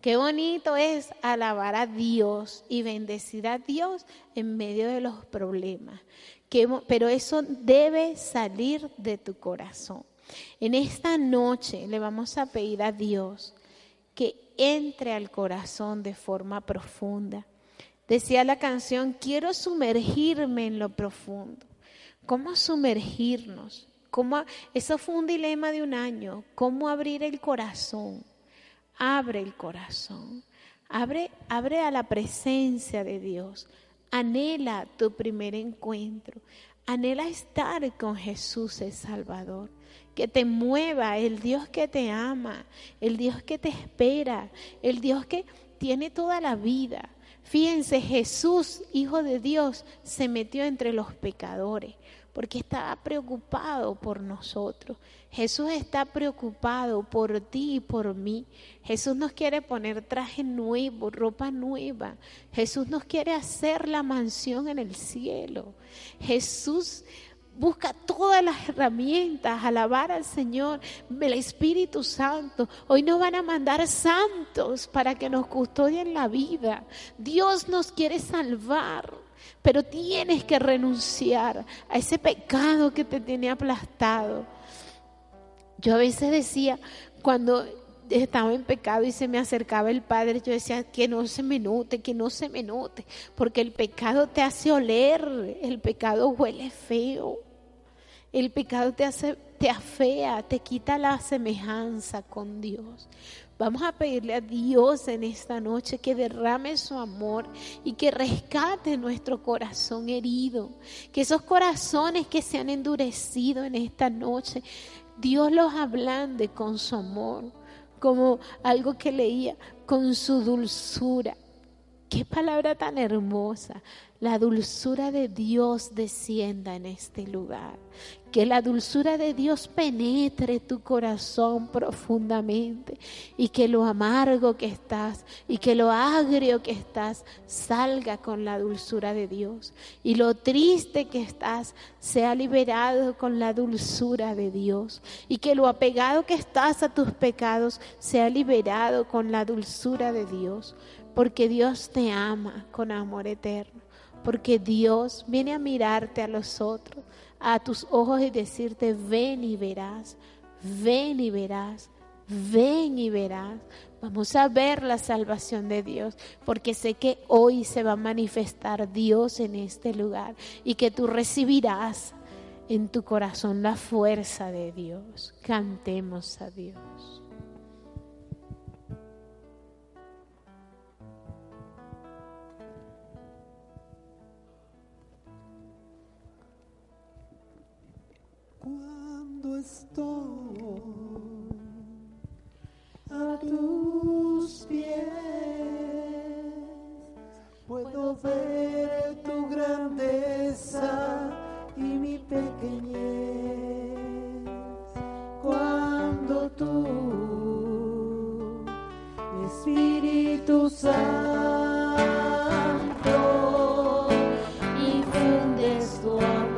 Qué bonito es alabar a Dios y bendecir a Dios en medio de los problemas. pero eso debe salir de tu corazón. En esta noche le vamos a pedir a Dios que entre al corazón de forma profunda. Decía la canción, quiero sumergirme en lo profundo. ¿Cómo sumergirnos? ¿Cómo? Eso fue un dilema de un año. ¿Cómo abrir el corazón? Abre el corazón. Abre, abre a la presencia de Dios. Anhela tu primer encuentro. Anhela estar con Jesús el Salvador. Que te mueva el Dios que te ama, el Dios que te espera, el Dios que tiene toda la vida. Fíjense, Jesús, Hijo de Dios, se metió entre los pecadores porque estaba preocupado por nosotros. Jesús está preocupado por ti y por mí. Jesús nos quiere poner traje nuevo, ropa nueva. Jesús nos quiere hacer la mansión en el cielo. Jesús busca todas las herramientas, alabar al Señor, el Espíritu Santo. Hoy nos van a mandar santos para que nos custodien la vida. Dios nos quiere salvar. Pero tienes que renunciar a ese pecado que te tiene aplastado. Yo a veces decía, cuando estaba en pecado y se me acercaba el Padre, yo decía, que no se me note, que no se me note, porque el pecado te hace oler, el pecado huele feo, el pecado te hace, te afea, te quita la semejanza con Dios. Vamos a pedirle a Dios en esta noche que derrame su amor y que rescate nuestro corazón herido. Que esos corazones que se han endurecido en esta noche, Dios los ablande con su amor, como algo que leía, con su dulzura. Qué palabra tan hermosa. La dulzura de Dios descienda en este lugar. Que la dulzura de Dios penetre tu corazón profundamente y que lo amargo que estás y que lo agrio que estás salga con la dulzura de Dios. Y lo triste que estás sea liberado con la dulzura de Dios. Y que lo apegado que estás a tus pecados sea liberado con la dulzura de Dios. Porque Dios te ama con amor eterno. Porque Dios viene a mirarte a los otros a tus ojos y decirte, ven y verás, ven y verás, ven y verás. Vamos a ver la salvación de Dios, porque sé que hoy se va a manifestar Dios en este lugar y que tú recibirás en tu corazón la fuerza de Dios. Cantemos a Dios.
estoy a tus pies. Puedo ver tu grandeza y mi pequeñez. Cuando tú,
Espíritu Santo, infundes tu amor.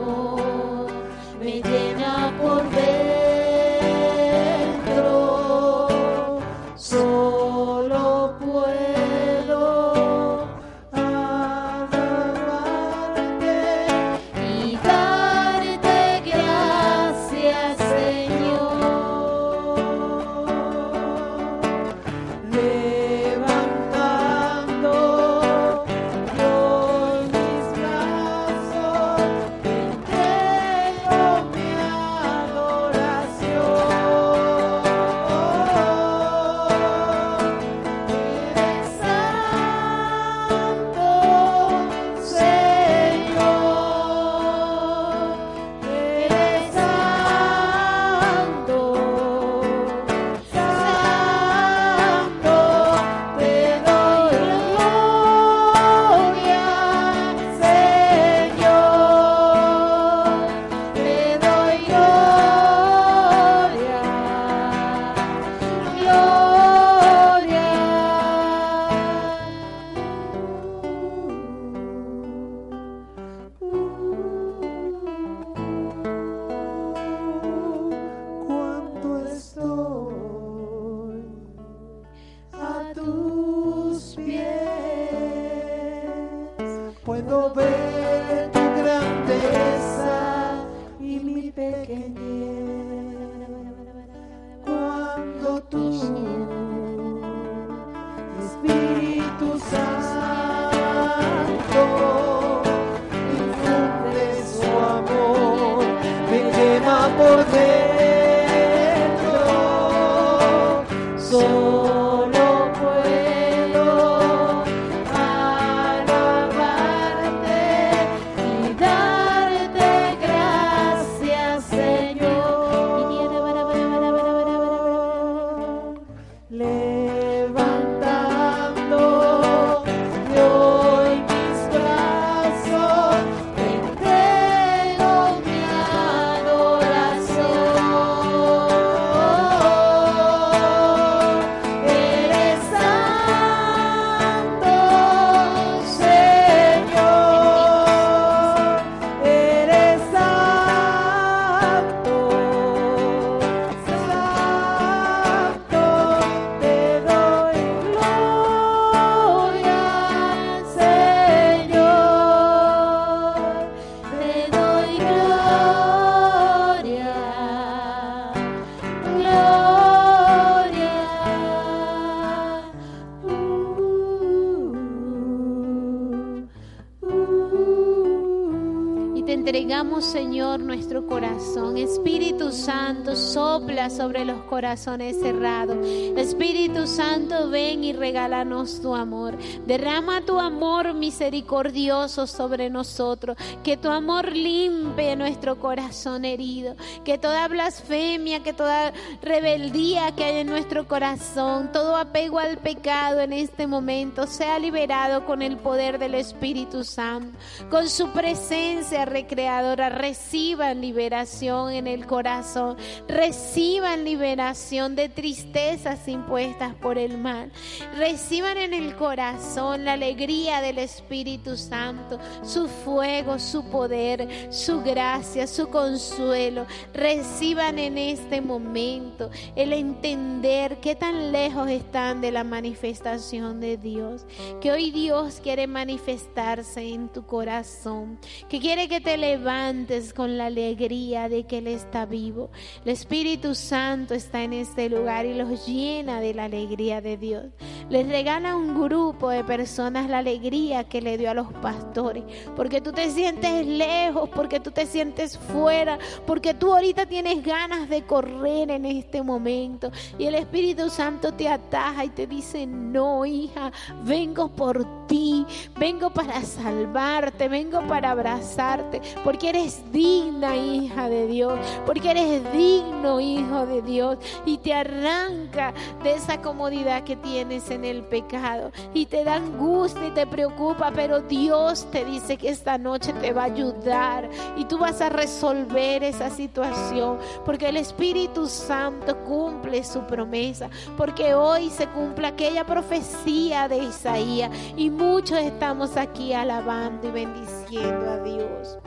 Sobre los corazones cerrados. Espíritu Santo, ven y regálanos tu amor. Derrama tu amor misericordioso sobre nosotros. Que tu amor limpie nuestro corazón herido. Que toda blasfemia, que toda rebeldía que hay en nuestro corazón, todo apego al pecado en este momento sea liberado con el poder del Espíritu Santo. Con su presencia recreadora, reciban liberación en el corazón. Reciban liberación de tristezas impuestas por el mal. Reciban en el corazón la alegría del Espíritu Santo, su fuego, su poder, su gracia, su consuelo. Reciban en este momento el entender qué tan lejos están de la manifestación de Dios. Que hoy Dios quiere manifestarse en tu corazón. Que quiere que te levantes con la alegría de que Él está vivo. El Espíritu Santo está en este lugar y los llena de la alegría de Dios. Les regala un grupo de personas la alegría que le dio a los pastores. Porque tú te sientes lejos, porque tú te sientes fuera, porque tú ahorita tienes ganas de correr en este momento. Y el Espíritu Santo te ataja y te dice, no, hija, vengo por ti, vengo para salvarte, vengo para abrazarte, porque eres digna, hija de Dios, porque eres digno, hijo de Dios, y te arranca de esa comodidad que tienes en el pecado, y te da angustia y te preocupa, pero Dios te dice que esta noche te va a ayudar, y tú vas a resolver esa situación, porque el Espíritu Santo cumple su promesa, porque hoy se cumple aquella profecía de Isaías, y muchos estamos aquí alabando y bendiciendo a Dios.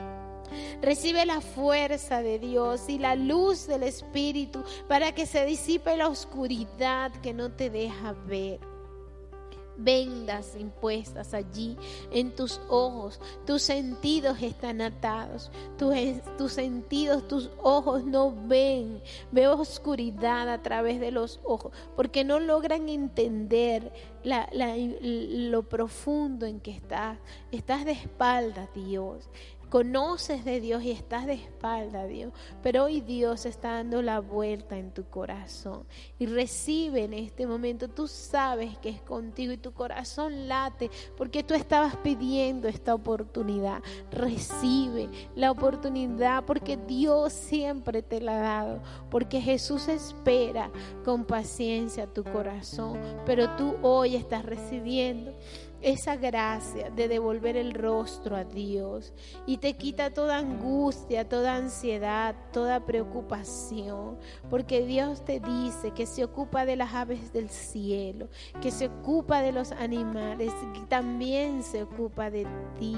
Recibe la fuerza de Dios y la luz del Espíritu para que se disipe la oscuridad que no te deja ver vendas impuestas allí en tus ojos. Tus sentidos están atados. Tus, sentidos, tus ojos no ven. Veo oscuridad a través de los ojos porque no logran entender lo profundo en que estás. Estás de espalda, Dios conoces de Dios y estás de espalda a Dios, pero hoy Dios está dando la vuelta en tu corazón y recibe en este momento, tú sabes que es contigo y tu corazón late porque tú estabas pidiendo esta oportunidad, recibe la oportunidad porque Dios siempre te la ha dado, porque Jesús espera con paciencia tu corazón, pero tú hoy estás recibiendo esa gracia de devolver el rostro a Dios y te quita toda angustia, toda ansiedad, toda preocupación, porque Dios te dice que se ocupa de las aves del cielo, que se ocupa de los animales, que también se ocupa de ti.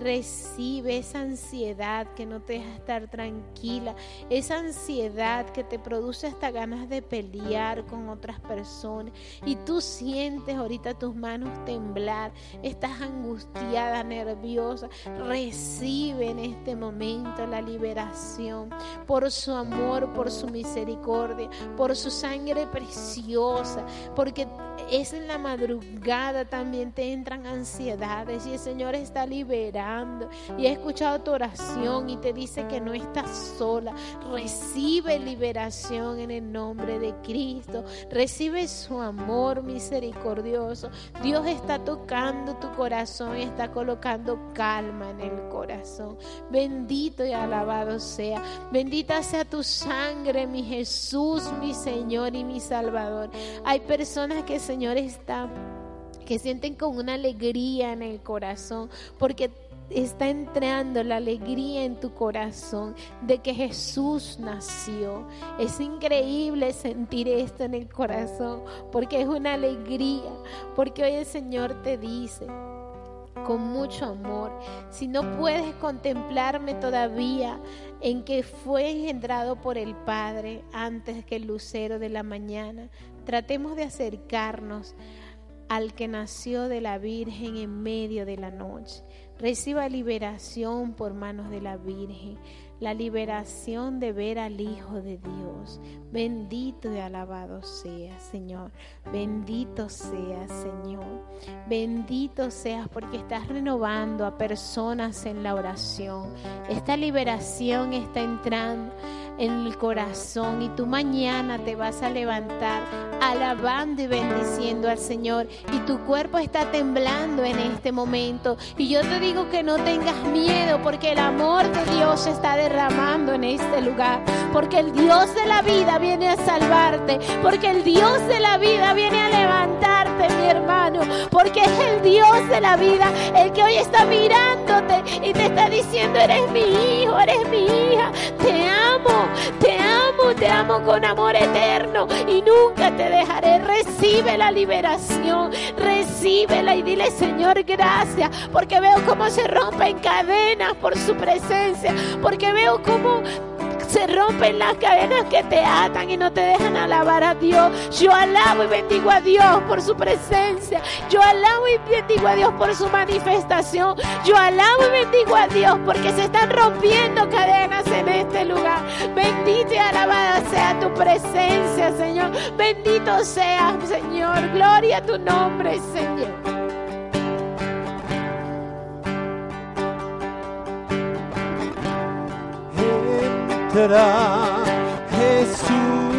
Recibe esa ansiedad que no te deja estar tranquila, esa ansiedad que te produce hasta ganas de pelear con otras personas y tú sientes ahorita tus manos temblar estás angustiada, nerviosa, recibe en este momento la liberación por su amor, por su misericordia, por su sangre preciosa, porque es en la madrugada también te entran ansiedades y el Señor está liberando y ha escuchado tu oración y te dice que no estás sola. Recibe liberación en el nombre de Cristo. Recibe su amor misericordioso. Dios está tocando tu corazón y está colocando calma en el corazón. Bendito y alabado sea. Bendita sea tu sangre, mi Jesús, mi Señor y mi Salvador. Hay personas que se Señor está, que sienten con una alegría en el corazón, porque está entrando la alegría en tu corazón de que Jesús nació. Es increíble sentir esto en el corazón porque es una alegría, porque hoy el Señor te dice con mucho amor, si no puedes contemplarme todavía en que fue engendrado por el Padre antes que el lucero de la mañana, Tratemos de acercarnos al que nació de la Virgen en medio de la noche. Reciba liberación por manos de la Virgen. La liberación de ver al Hijo de Dios. Bendito y alabado sea, Señor. Bendito sea, Señor. Bendito seas porque estás renovando a personas en la oración. Esta liberación está entrando en el corazón y tú mañana te vas a levantar alabando y bendiciendo al Señor y tu cuerpo está temblando en este momento y yo te digo que no tengas miedo porque el amor de Dios está derramando en este lugar. Porque el Dios de la vida viene a salvarte. Porque el Dios de la vida viene a levantarte mi hermano. Porque es el Dios de la vida el que hoy está mirándote y te está diciendo eres mi hijo eres mi hija. Te amo te amo, te amo con amor eterno. Y nunca te dejaré. Recibe la liberación, recíbela y dile Señor gracias, porque veo cómo se rompen cadenas por su presencia, porque veo cómo se rompen las cadenas que te atan y no te dejan alabar a Dios. Yo alabo y bendigo a Dios por su presencia. Yo alabo y bendigo a Dios por su manifestación. Yo alabo y bendigo a Dios porque se están rompiendo cadenas en este lugar. Bendito y alabada sea tu presencia, Señor. Bendito sea, Señor. Gloria a tu nombre, Señor.
Será Jesús.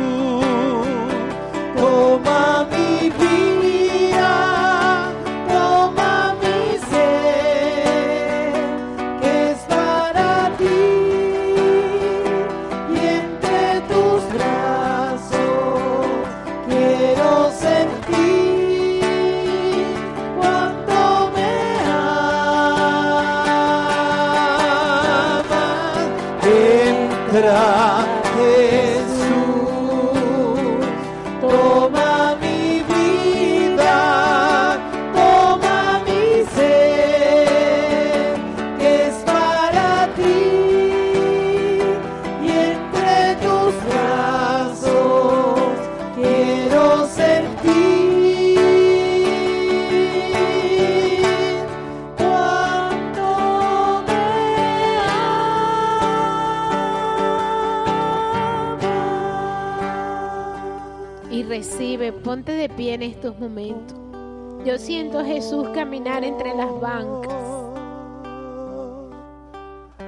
Jesús caminar entre las bancas.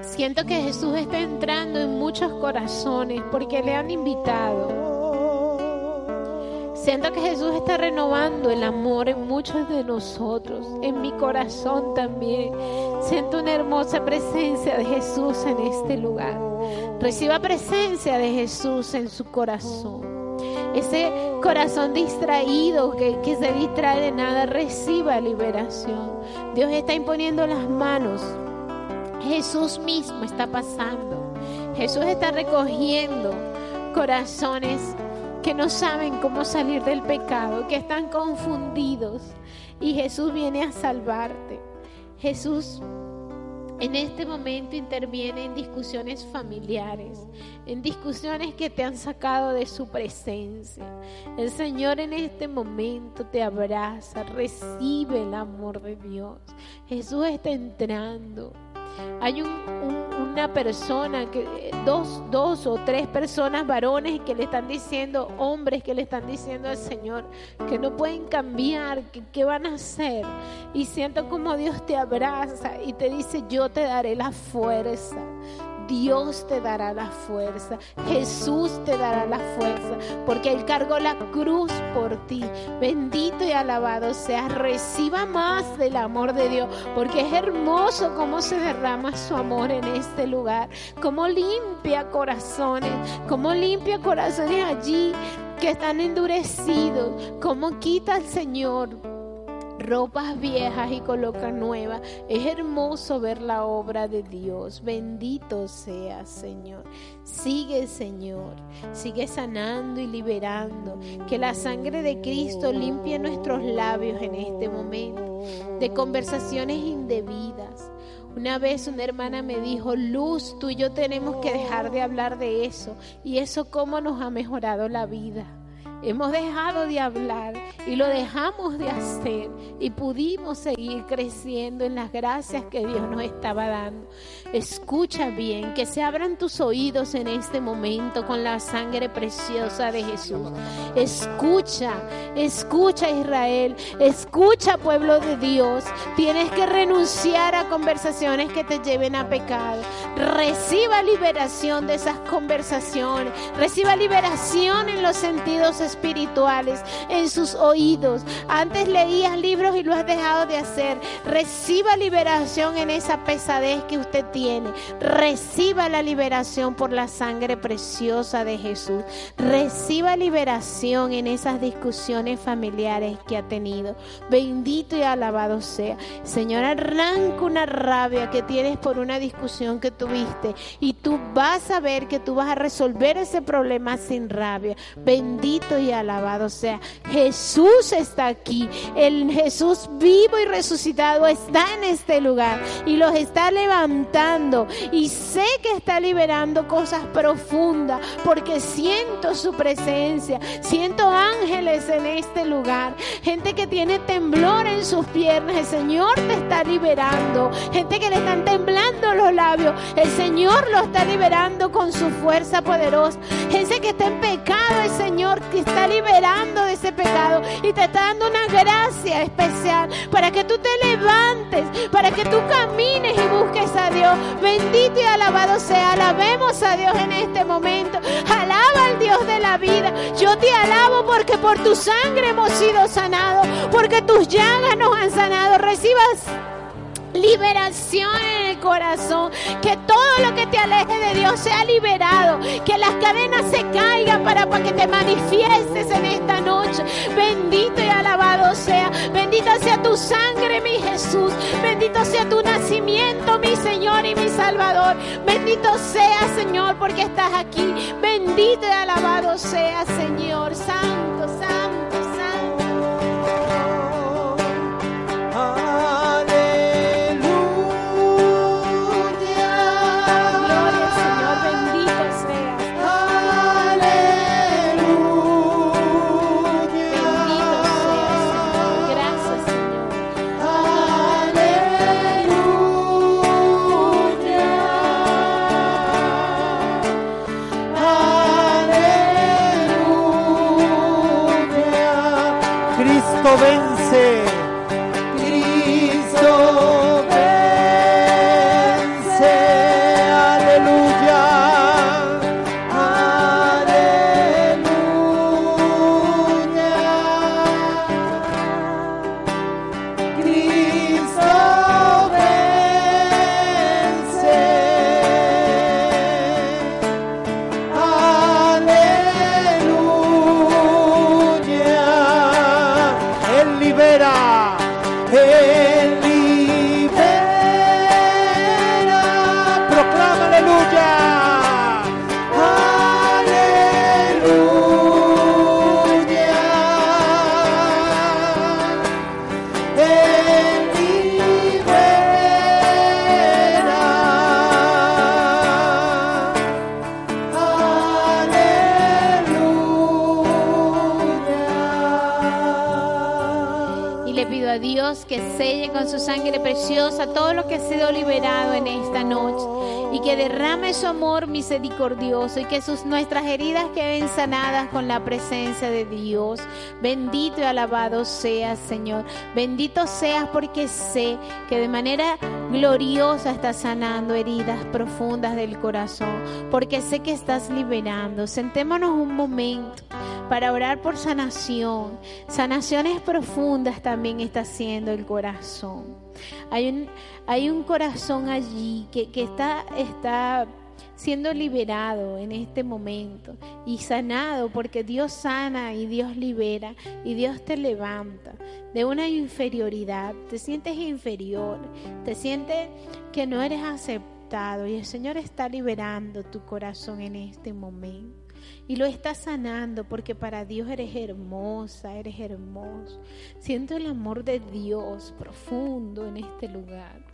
Siento que Jesús está entrando en muchos corazones porque le han invitado. Siento que Jesús está renovando el amor en muchos de nosotros, en mi corazón también. Siento una hermosa presencia de Jesús en este lugar. Reciba presencia de Jesús en su corazón ese corazón distraído que, que se distrae de nada, reciba liberación. Dios está imponiendo las manos. Jesús mismo está pasando. Jesús está recogiendo corazones que no saben cómo salir del pecado, que están confundidos. Y Jesús viene a salvarte. Jesús en este momento interviene en discusiones familiares, en discusiones que te han sacado de su presencia. El Señor en este momento te abraza, recibe el amor de Dios. Jesús está entrando. Hay una persona, que, dos, dos o tres personas varones que le están diciendo, hombres que le están diciendo al Señor que no pueden cambiar, que qué van a hacer. Y siento como Dios te abraza y te dice, yo te daré la fuerza. Dios te dará la fuerza, Jesús te dará la fuerza, porque Él cargó la cruz por ti. Bendito y alabado sea, reciba más del amor de Dios, porque es hermoso cómo se derrama su amor en este lugar, cómo limpia corazones, cómo limpia corazones allí que están endurecidos, cómo quita el Señor ropas viejas y coloca nuevas. Es hermoso ver la obra de Dios. Bendito sea, Señor. Sigue, Señor. Sigue sanando y liberando. Que la sangre de Cristo limpie nuestros labios en este momento de conversaciones indebidas. Una vez una hermana me dijo, Luz, tú y yo tenemos que dejar de hablar de eso. Y eso cómo nos ha mejorado la vida. Hemos dejado de hablar y lo dejamos de hacer y pudimos seguir creciendo en las gracias que Dios nos estaba dando. Escucha bien, que se abran tus oídos en este momento con la sangre preciosa de Jesús. Escucha, escucha Israel, escucha pueblo de Dios. Tienes que renunciar a conversaciones que te lleven a pecado. Reciba liberación de esas conversaciones. Reciba liberación en los sentidos espirituales, en sus oídos. Antes leías libros y lo has dejado de hacer. Reciba liberación en esa pesadez que usted tiene. Reciba la liberación por la sangre preciosa de Jesús. Reciba liberación en esas discusiones familiares que ha tenido. Bendito y alabado sea. Señor, arranca una rabia que tienes por una discusión que tuviste y tú vas a ver que tú vas a resolver ese problema sin rabia. Bendito y alabado sea. Jesús está aquí. El Jesús vivo y resucitado está en este lugar y los está levantando. Y sé que está liberando cosas profundas porque siento su presencia. Siento ángeles en este lugar. Gente que tiene temblor en sus piernas. El Señor te está liberando. Gente que le están temblando los labios. El Señor lo está liberando con su fuerza poderosa. Gente que está en pecado. El Señor te está liberando de ese pecado y te está dando una gracia especial para que tú te levantes, para que tú camines y busques a Dios. Bendito y alabado sea. Alabemos a Dios en este momento. Alaba al Dios de la vida. Yo te alabo porque por tu sangre hemos sido sanados, porque tus llagas nos han sanado. Recibas liberación en el corazón, que todo lo que te aleje de Dios sea liberado, que las cadenas se caigan para, que te manifiestes en esta noche. Bendito y alabado sea, bendita sea tu sangre, mi Jesús, bendito sea tu nacimiento, mi Señor y mi Salvador. Bendito sea, Señor, porque estás aquí. Bendito y alabado sea, Señor, santo, santo. su misericordioso y que nuestras heridas queden sanadas con la presencia de Dios. Bendito y alabado seas, Señor. Bendito seas porque sé que de manera gloriosa estás sanando heridas profundas del corazón, porque sé que estás liberando. Sentémonos un momento para orar por sanación. Sanaciones profundas también está haciendo el corazón. Hay un, corazón allí que, está siendo liberado en este momento y sanado porque Dios sana y Dios libera y Dios te levanta de una inferioridad. Te sientes inferior, te sientes que no eres aceptado y el Señor está liberando tu corazón en este momento. Y lo está sanando porque para Dios eres hermosa, eres hermoso. Siento el amor de Dios profundo en este lugar.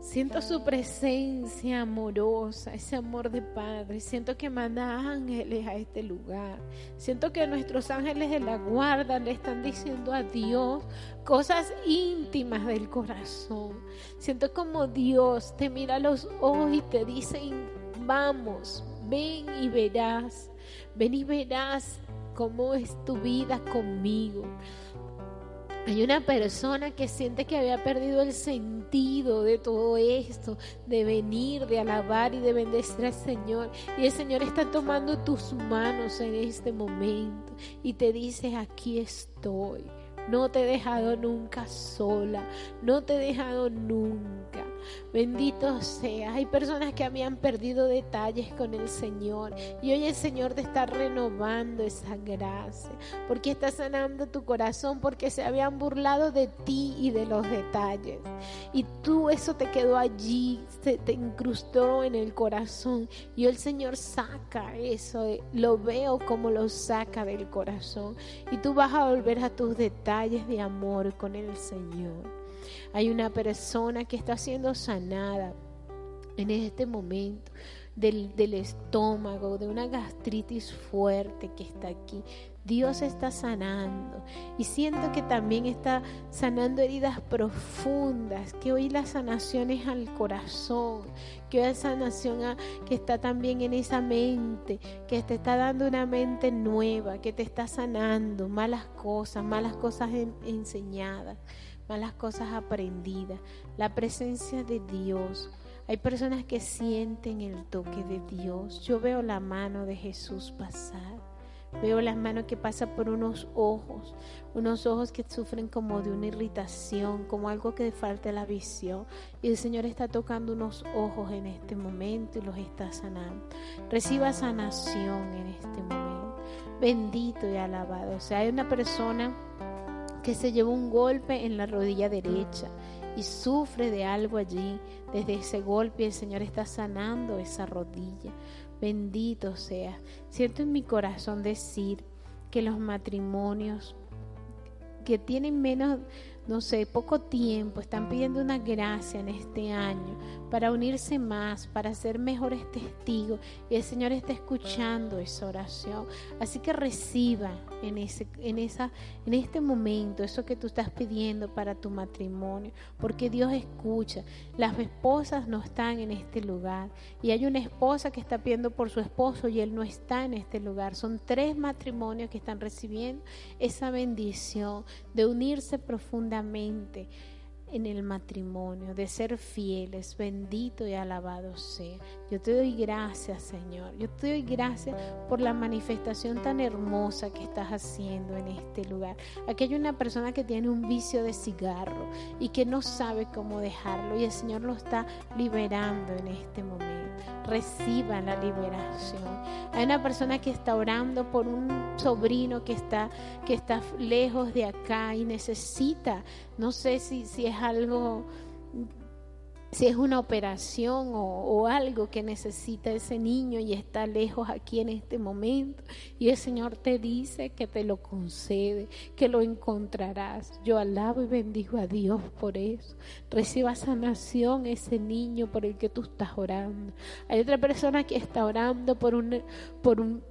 Siento su presencia amorosa, ese amor de Padre. Siento que manda ángeles a este lugar. Siento que nuestros ángeles de la guarda le están diciendo a Dios cosas íntimas del corazón. Siento como Dios te mira a los ojos y te dice, vamos, ven y verás. Ven y verás cómo es tu vida conmigo. Hay una persona que siente que había perdido el sentido de todo esto, de venir, de alabar y de bendecir al Señor. Y el Señor está tomando tus manos en este momento y te dice, aquí estoy. No te he dejado nunca sola, no te he dejado nunca. Bendito sea. Hay personas que habían perdido detalles con el Señor y hoy el Señor te está renovando esa gracia, porque está sanando tu corazón, porque se habían burlado de ti y de los detalles. Y tú eso te quedó allí, se te incrustó en el corazón y el Señor saca eso, lo veo como lo saca del corazón y tú vas a volver a tus detalles de amor con el Señor. Hay una persona que está siendo sanada en este momento del, estómago, de una gastritis fuerte que está aquí. Dios está sanando y siento que también está sanando heridas profundas, que hoy la sanación es al corazón, que hoy la sanación que está también en esa mente, que te está dando una mente nueva, que te está sanando malas cosas, malas cosas enseñadas malas cosas aprendidas, la presencia de Dios. Hay personas que sienten el toque de Dios. Yo veo la mano de Jesús pasar. Veo las manos que pasan por unos ojos, unos ojos que sufren como de una irritación, como algo que falta la visión. Y el Señor está tocando unos ojos en este momento y los está sanando. Reciba sanación en este momento. Bendito y alabado. O sea, hay una persona que se llevó un golpe en la rodilla derecha y sufre de algo allí. Desde ese golpe el Señor está sanando esa rodilla. Bendito sea. Siento en mi corazón decir que los matrimonios que tienen menos no sé, poco tiempo, están pidiendo una gracia en este año para unirse más, para ser mejores testigos. Y el Señor está escuchando esa oración. Así que reciba en, ese, en, esa, en este momento eso que tú estás pidiendo para tu matrimonio, porque Dios escucha. Las esposas no están en este lugar. Y hay una esposa que está pidiendo por su esposo y él no está en este lugar. Son tres matrimonios que están recibiendo esa bendición de unirse profundamente en el matrimonio, de ser fieles, bendito y alabado sea. Yo te doy gracias, Señor. Yo te doy gracias por la manifestación tan hermosa que estás haciendo en este lugar. Aquí hay una persona que tiene un vicio de cigarro y que no sabe cómo dejarlo y el Señor lo está liberando en este momento. Reciba la liberación. Hay una persona que está orando por un sobrino que está, que está lejos de acá y necesita, no sé si, es algo si es una operación o, algo que necesita ese niño y está lejos aquí en este momento y el Señor te dice que te lo concede, que lo encontrarás. Yo alabo y bendigo a Dios por eso. Reciba sanación ese niño por el que tú estás orando. Hay otra persona que está orando por por un,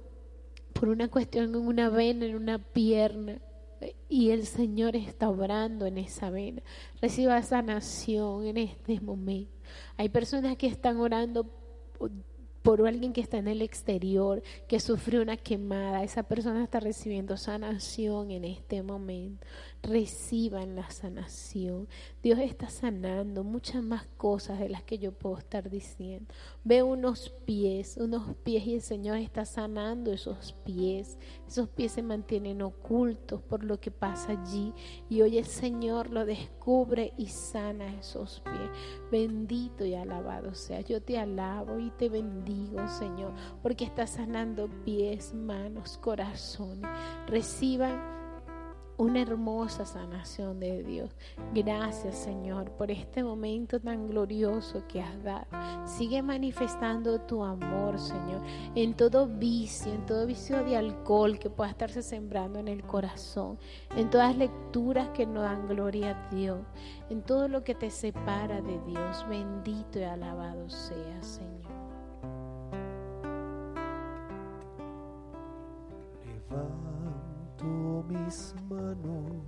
por una cuestión en una vena, en una pierna y el Señor está obrando en esa vena. Reciba sanación en este momento. Hay personas que están orando por alguien que está en el exterior, que sufrió una quemada, esa persona está recibiendo sanación en este momento. Reciban la sanación. Dios está sanando muchas más cosas de las que yo puedo estar diciendo. Veo unos pies, unos pies y el Señor está sanando esos pies. Esos pies se mantienen ocultos por lo que pasa allí y hoy el Señor lo descubre y sana esos pies. Bendito y alabado sea. Yo te alabo y te bendigo digo, Señor, porque está sanando pies, manos, corazones. Reciban una hermosa sanación de Dios. Gracias Señor por este momento tan glorioso que has dado. Sigue manifestando tu amor Señor en todo vicio, en todo vicio de alcohol que pueda estarse sembrando en el corazón, en todas lecturas que no dan gloria a Dios, en todo lo que te separa de Dios. Bendito y alabado sea Señor.
Mis manos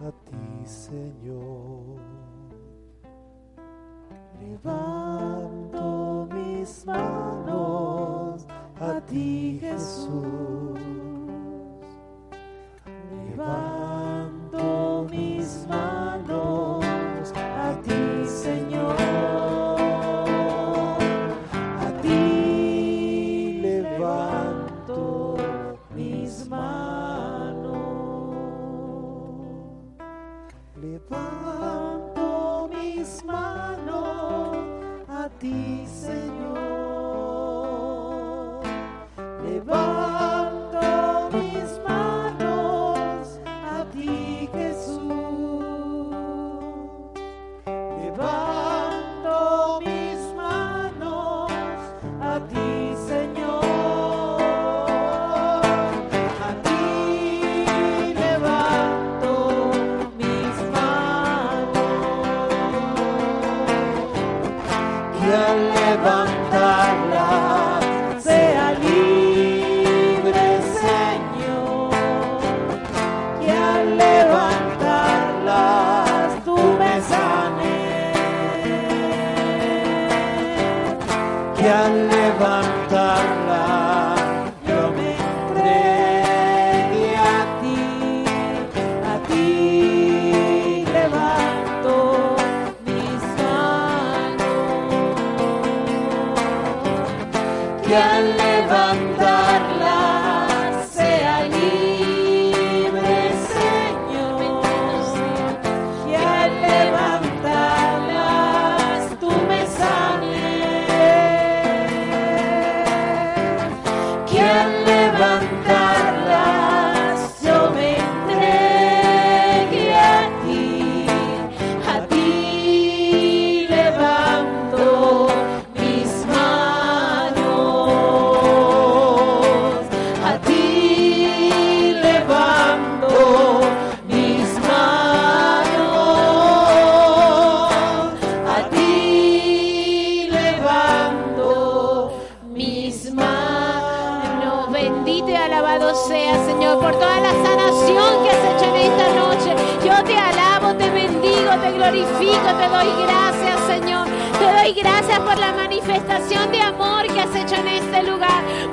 a ti, Señor. Levanto mis manos a ti, Jesús. Levanto mis manos Que al levantarla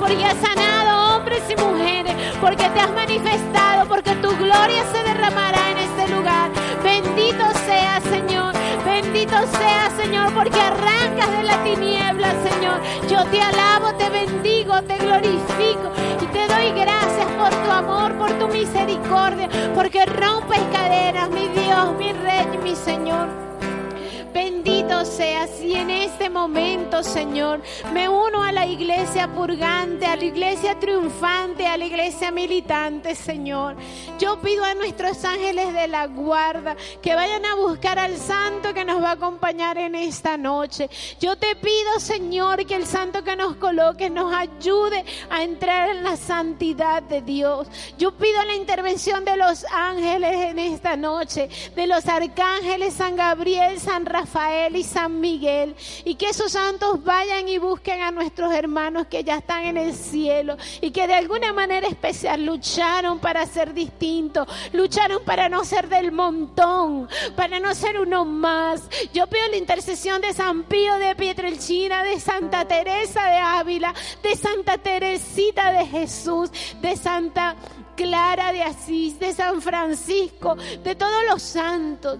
porque has sanado hombres y mujeres, porque te has manifestado, porque tu gloria se derramará en este lugar. Bendito sea, Señor. Bendito sea, Señor, porque arrancas de la tiniebla, Señor. Yo te alabo, te bendigo, te glorifico y te doy gracias por tu amor, por tu misericordia, porque rompes cadenas, mi Dios, mi Rey, mi Señor. Bendito seas y en este momento, Señor, me uno a la iglesia purgante, a la iglesia triunfante, a la iglesia militante, Señor. Yo pido a nuestros ángeles de la guarda que vayan a buscar al santo que nos va a acompañar en esta noche. Yo te pido, Señor, que el santo que nos coloque nos ayude a entrar en la santidad de Dios. Yo pido la intervención de los ángeles en esta noche, de los arcángeles San Gabriel, San Rafael y San Miguel, y que esos santos vayan y busquen a nuestros hermanos que ya están en el cielo y que de alguna manera especial lucharon para ser distintos, lucharon para no ser del montón, para no ser uno más. Yo pido la intercesión de San Pío de Pietrelcina, de Santa Teresa de Ávila, de Santa Teresita de Jesús, de Santa Clara de Asís, de San Francisco, de todos los santos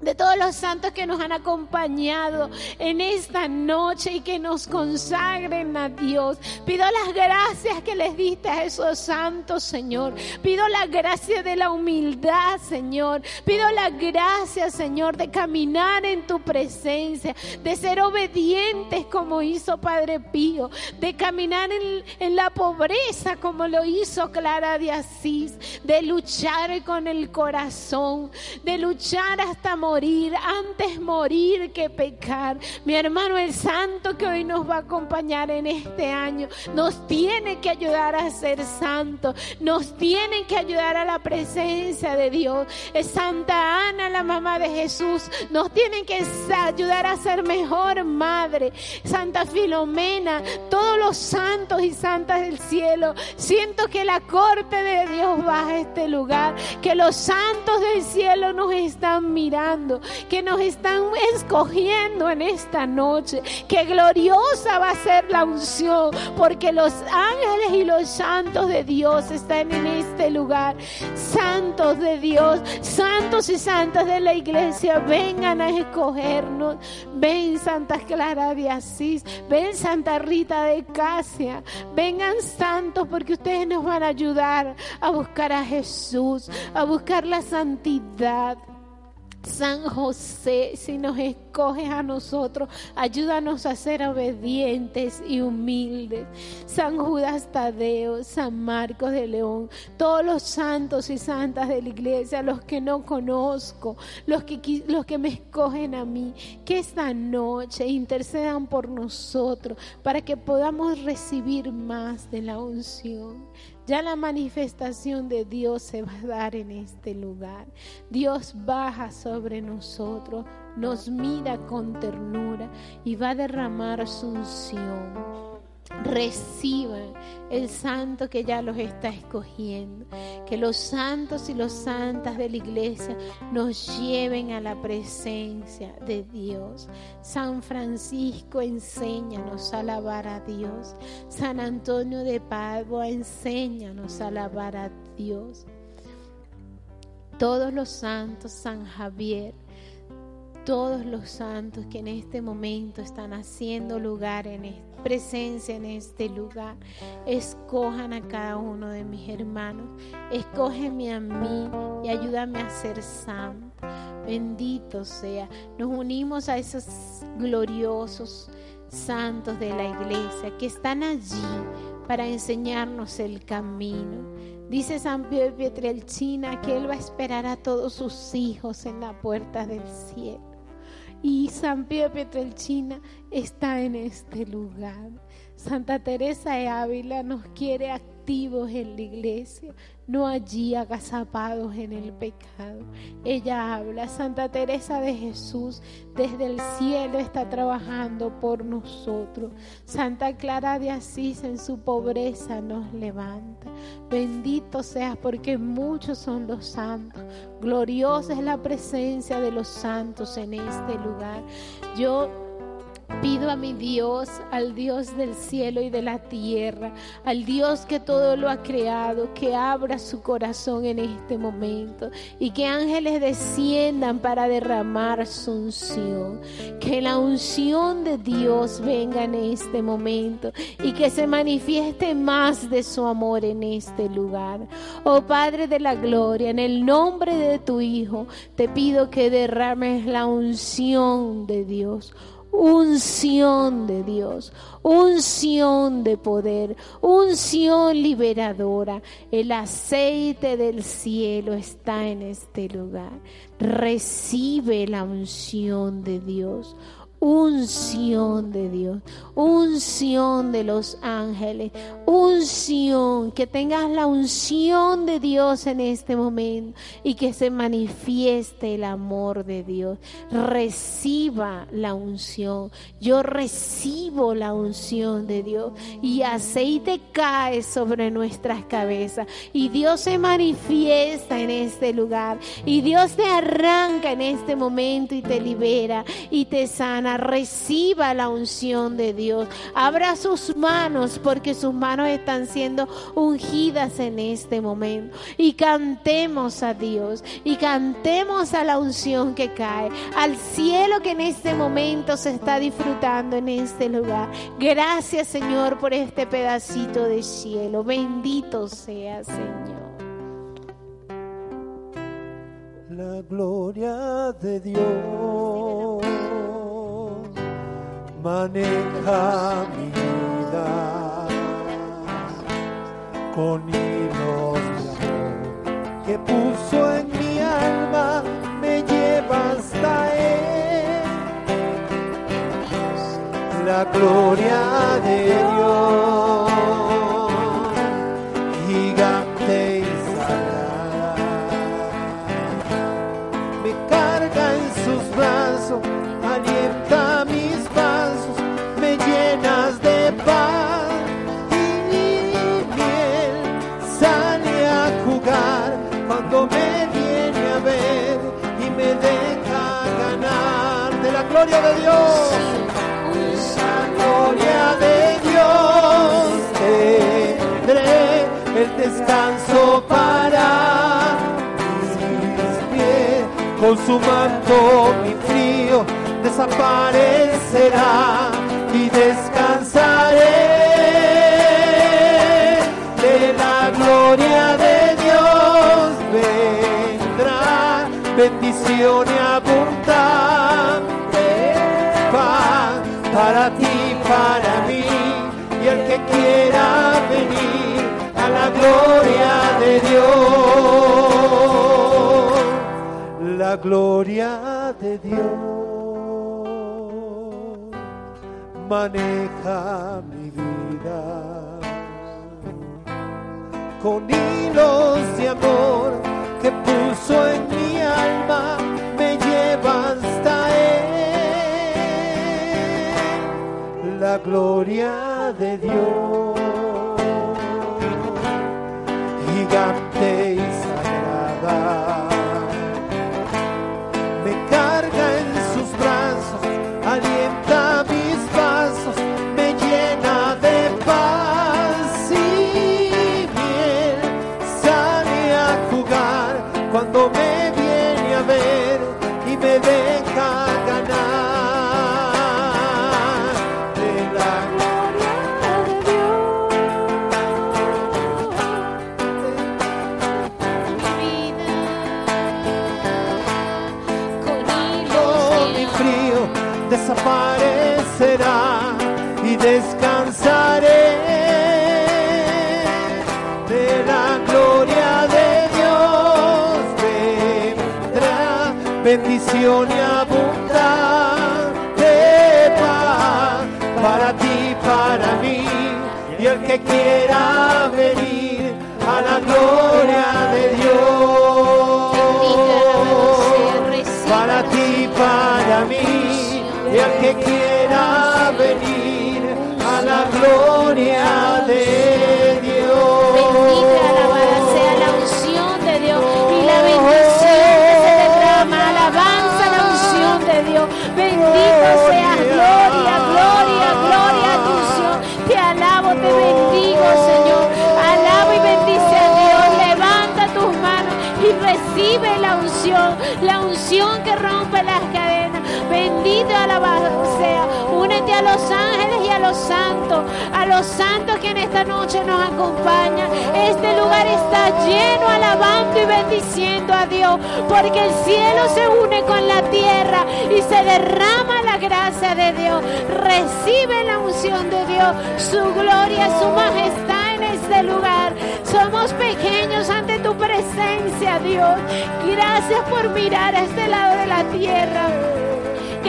de todos los santos que nos han acompañado en esta noche y que nos consagren a Dios. Pido las gracias que les diste a esos santos, Señor. Pido la gracia de la humildad, Señor. Pido la gracia, Señor, de caminar en tu presencia, de ser obedientes como hizo Padre Pío, de caminar en, en la pobreza como lo hizo Clara de Asís, de luchar con el corazón, de luchar hasta morir, antes morir que pecar. Mi hermano el santo que hoy nos va a acompañar en este año, nos tiene que ayudar a ser santo, nos tiene que ayudar a la presencia de Dios. Es Santa Ana, la mamá de Jesús, nos tiene que ayudar a ser mejor madre. Santa Filomena, todos los santos y santas del cielo, siento que la corte de Dios va a este lugar, que los santos del cielo nos están mirando, que nos están escogiendo en esta noche, que gloriosa va a ser la unción, porque los ángeles y los santos de Dios están en este lugar. Santos de Dios, santos y santas de la iglesia, vengan a escogernos. Ven Santa Clara de Asís, ven Santa Rita de Casia, vengan santos porque ustedes nos van a ayudar a buscar a Jesús, a buscar la santidad. San José, si nos escoges a nosotros, ayúdanos a ser obedientes y humildes. San Judas Tadeo, San Marcos de León, todos los santos y santas de la iglesia, los que no conozco, los que, los que me escogen a mí, que esta noche intercedan por nosotros para que podamos recibir más de la unción. Ya la manifestación de Dios se va a dar en este lugar. Dios baja sobre nosotros, nos mira con ternura y va a derramar su unción reciban el santo que ya los está escogiendo. Que los santos y los santas de la iglesia nos lleven a la presencia de Dios. San Francisco, enséñanos a alabar a Dios. San Antonio de Padua, enséñanos a alabar a Dios. Todos los santos, San Javier, todos los santos que en este momento están haciendo lugar en esta presencia en este lugar. Escojan a cada uno de mis hermanos. Escógeme a mí y ayúdame a ser santo. Bendito sea. Nos unimos a esos gloriosos santos de la iglesia que están allí para enseñarnos el camino. Dice San Pío Pietrelcina que Él va a esperar a todos sus hijos en la puerta del cielo. Y San Pío Pietrelcina está en este lugar. Santa Teresa de Ávila nos quiere activos en la iglesia, no allí agazapados en el pecado. Ella habla, Santa Teresa de Jesús desde el cielo está trabajando por nosotros. Santa Clara de Asís en su pobreza nos levanta. Bendito seas porque muchos son los santos. Gloriosa es la presencia de los santos en este lugar. Yo Pido a mi Dios, al Dios del cielo y de la tierra, al Dios que todo lo ha creado, que abra su corazón en este momento y que ángeles desciendan para derramar su unción. Que la unción de Dios venga en este momento y que se manifieste más de su amor en este lugar. Oh Padre de la Gloria, en el nombre de tu Hijo, te pido que derrames la unción de Dios unción de Dios, unción de poder, unción liberadora. El aceite del cielo está en este lugar. Recibe la unción de Dios unción de Dios, unción de los ángeles, unción, que tengas la unción de Dios en este momento y que se manifieste el amor de Dios. Reciba la unción, yo recibo la unción de Dios y aceite cae sobre nuestras cabezas y Dios se manifiesta en este lugar y Dios te arranca en este momento y te libera y te sana reciba la unción de Dios. Abra sus manos porque sus manos están siendo ungidas en este momento. Y cantemos a Dios y cantemos a la unción que cae, al cielo que en este momento se está disfrutando en este lugar. Gracias Señor por este pedacito de cielo. Bendito sea Señor.
La gloria de Dios maneja mi vida con hilos de amor
que puso en mi alma me lleva hasta Él. La gloria de Dios, gloria de Dios. La gloria de Dios tendré el descanso para mis pies. Con su manto mi frío desaparecerá y descansaré la gloria de Dios. Maneja mi vida con hilos de amor que puso en mi alma me lleva hasta él. La gloria de Dios gigante y abundante paz para ti para mí. Y el que quiera venir a la gloria de Dios. Para ti, para mí, y al que quiera venir a la gloria de
los santos, a los santos que en esta noche nos acompañan. Este lugar está lleno, alabando y bendiciendo a Dios, porque el cielo se une con la tierra y se derrama la gracia de Dios. Recibe la unción de Dios, su gloria, su majestad en este lugar. Somos pequeños ante tu presencia, Dios. Gracias por mirar a este lado de la tierra.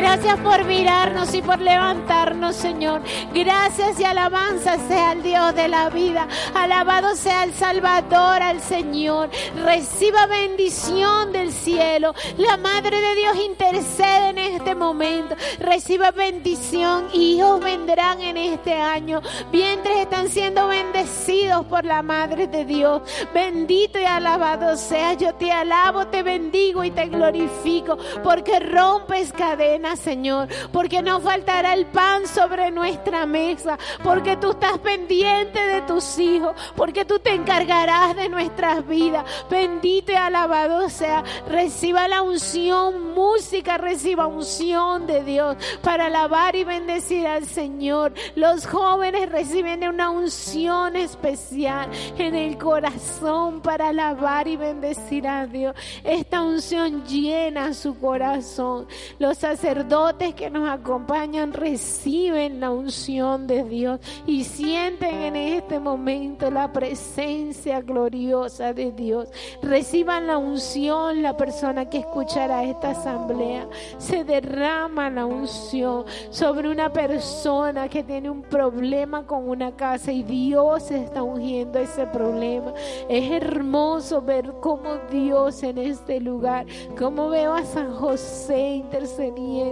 Gracias por mirarnos y por levantarnos, Señor. Gracias y alabanza sea el Dios de la vida. Alabado sea el Salvador, al Señor. Reciba bendición del cielo. La Madre de Dios intercede en este momento. Reciba bendición. Hijos vendrán en este año. Vientres están siendo bendecidos por la Madre de Dios. Bendito y alabado sea. Yo te alabo, te bendigo y te glorifico porque rompes cadenas, Señor. Porque no faltará el pan sobre nuestra mesa. Porque tú estás pendiente de tus hijos. Porque tú te encargarás de nuestras vidas. Bendito y alabado sea. Reciba la unción, música, reciba unción de Dios para alabar y bendecir al Señor. Los jóvenes reciben una unción especial en el corazón para alabar y bendecir a Dios. Esta unción llena su corazón. Los sacerdotes sacerdotes que nos acompañan reciben la unción de Dios y sienten en este momento la presencia gloriosa de Dios. Reciban la unción la persona que escuchará esta asamblea. Se derrama la unción sobre una persona que tiene un problema con una casa y Dios está ungiendo ese problema. Es hermoso ver cómo Dios en este lugar, cómo veo a San José intercediendo.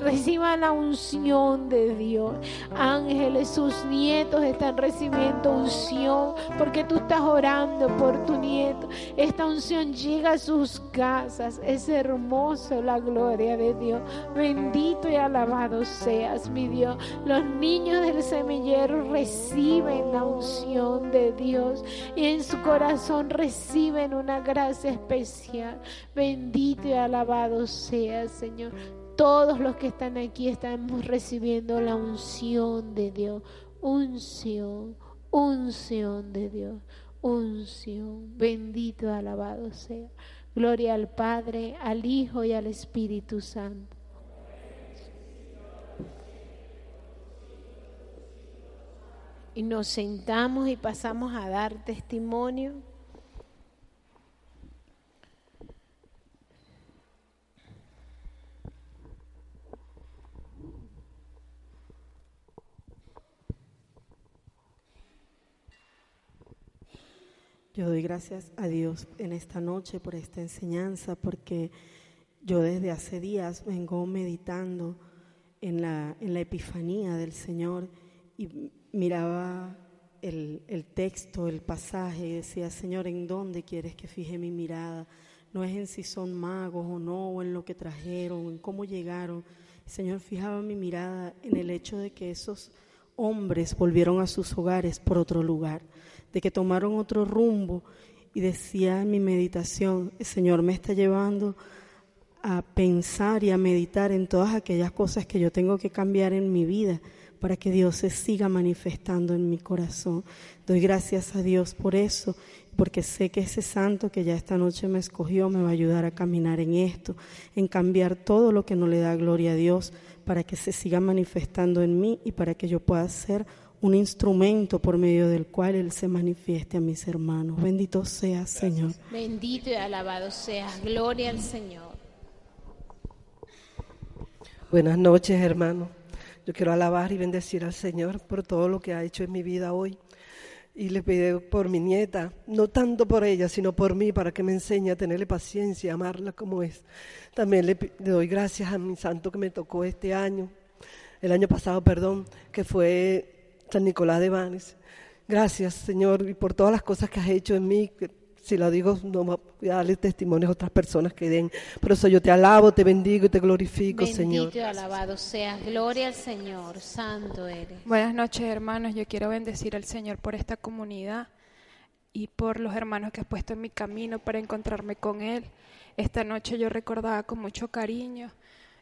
Reciban la unción de Dios. Ángeles, sus nietos están recibiendo unción porque tú estás orando por tu nieto. Esta unción llega a sus casas. Es hermoso la gloria de Dios. Bendito y alabado seas, mi Dios. Los niños del semillero reciben la unción de Dios y en su corazón reciben una gracia especial. Bendito y alabado seas, Señor. Todos los que están aquí estamos recibiendo la unción de Dios. Unción, unción de Dios. Unción. Bendito alabado sea. Gloria al Padre, al Hijo y al Espíritu Santo. Y nos sentamos y pasamos a dar testimonio.
Yo doy gracias a Dios en esta noche por esta enseñanza, porque yo desde hace días vengo meditando en la, en la epifanía del Señor y miraba el, el texto, el pasaje y decía, Señor, ¿en dónde quieres que fije mi mirada? No es en si son magos o no, o en lo que trajeron, en cómo llegaron. Señor, fijaba mi mirada en el hecho de que esos hombres volvieron a sus hogares por otro lugar de que tomaron otro rumbo y decía en mi meditación, el Señor me está llevando a pensar y a meditar en todas aquellas cosas que yo tengo que cambiar en mi vida para que Dios se siga manifestando en mi corazón. Doy gracias a Dios por eso, porque sé que ese santo que ya esta noche me escogió me va a ayudar a caminar en esto, en cambiar todo lo que no le da gloria a Dios, para que se siga manifestando en mí y para que yo pueda ser un instrumento por medio del cual Él se manifieste a mis hermanos. Bendito sea, Señor.
Bendito y alabado seas. Gloria al Señor.
Buenas noches, hermano. Yo quiero alabar y bendecir al Señor por todo lo que ha hecho en mi vida hoy. Y le pido por mi nieta, no tanto por ella, sino por mí, para que me enseñe a tenerle paciencia, a amarla como es. También le, le doy gracias a mi santo que me tocó este año, el año pasado, perdón, que fue San Nicolás de Banes. Gracias, Señor, y por todas las cosas que has hecho en mí. si lo digo, no voy a darle testimonio a otras personas que den. Por eso yo te alabo, te bendigo y te glorifico, Señor.
Bendito y alabado seas. Gloria al Señor. Santo eres.
Buenas noches, hermanos. Yo quiero bendecir al Señor por esta comunidad y por los hermanos que has puesto en mi camino para encontrarme con Él. Esta noche yo recordaba con mucho cariño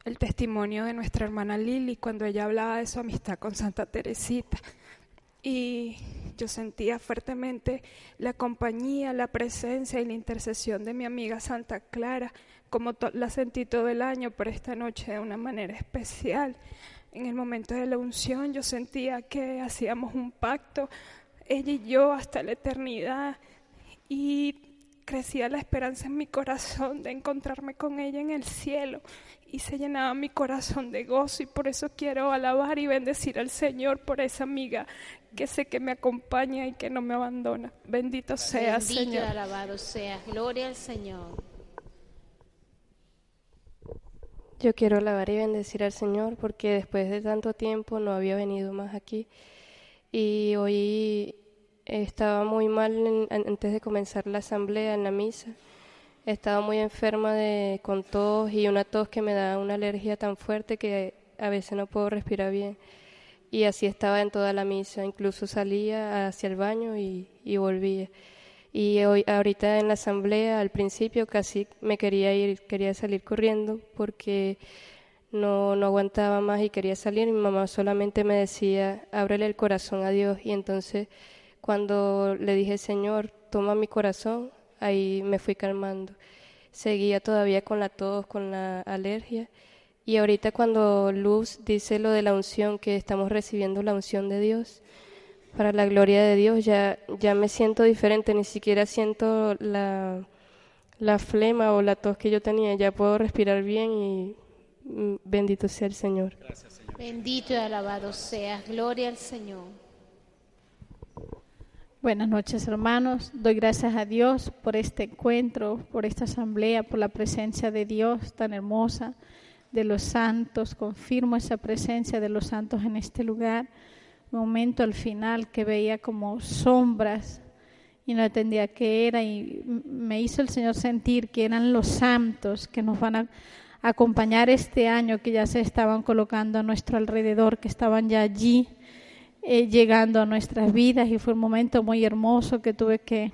el testimonio de nuestra hermana Lili cuando ella hablaba de su amistad con Santa Teresita. Y yo sentía fuertemente la compañía, la presencia y la intercesión de mi amiga Santa Clara, como la sentí todo el año, pero esta noche de una manera especial. En el momento de la unción yo sentía que hacíamos un pacto, ella y yo, hasta la eternidad. Y crecía la esperanza en mi corazón de encontrarme con ella en el cielo y se llenaba mi corazón de gozo y por eso quiero alabar y bendecir al Señor por esa amiga que sé que me acompaña y que no me abandona. Bendito sea,
Bendito
Señor.
alabado sea. Gloria al Señor.
Yo quiero alabar y bendecir al Señor porque después de tanto tiempo no había venido más aquí y hoy estaba muy mal antes de comenzar la asamblea en la misa Estaba muy enferma de, con tos y una tos que me da una alergia tan fuerte que a veces no puedo respirar bien. Y así estaba en toda la misa, incluso salía hacia el baño y, volvía. Y hoy, ahorita en la asamblea, al principio casi me quería ir, quería salir corriendo porque no, no aguantaba más y quería salir. Mi mamá solamente me decía, ábrele el corazón a Dios. Y entonces cuando le dije, Señor, toma mi corazón, ahí me fui calmando. Seguía todavía con la tos, con la alergia Y ahorita cuando Luz dice lo de la unción, que estamos recibiendo la unción de Dios, para la gloria de Dios, ya, ya me siento diferente, ni siquiera siento la, la flema o la tos que yo tenía, ya puedo respirar bien y mm, bendito sea el Señor.
Gracias, Señor. Bendito y alabado seas, gloria al Señor.
Buenas noches, hermanos. Doy gracias a Dios por este encuentro, por esta asamblea, por la presencia de Dios tan hermosa, de los santos. Confirmo esa presencia de los santos en este lugar. Momento al final que veía como sombras y no entendía qué era y me hizo el Señor sentir que eran los santos que nos van a acompañar este año, que ya se estaban colocando a nuestro alrededor, que estaban ya allí eh, llegando a nuestras vidas y fue un momento muy hermoso que tuve que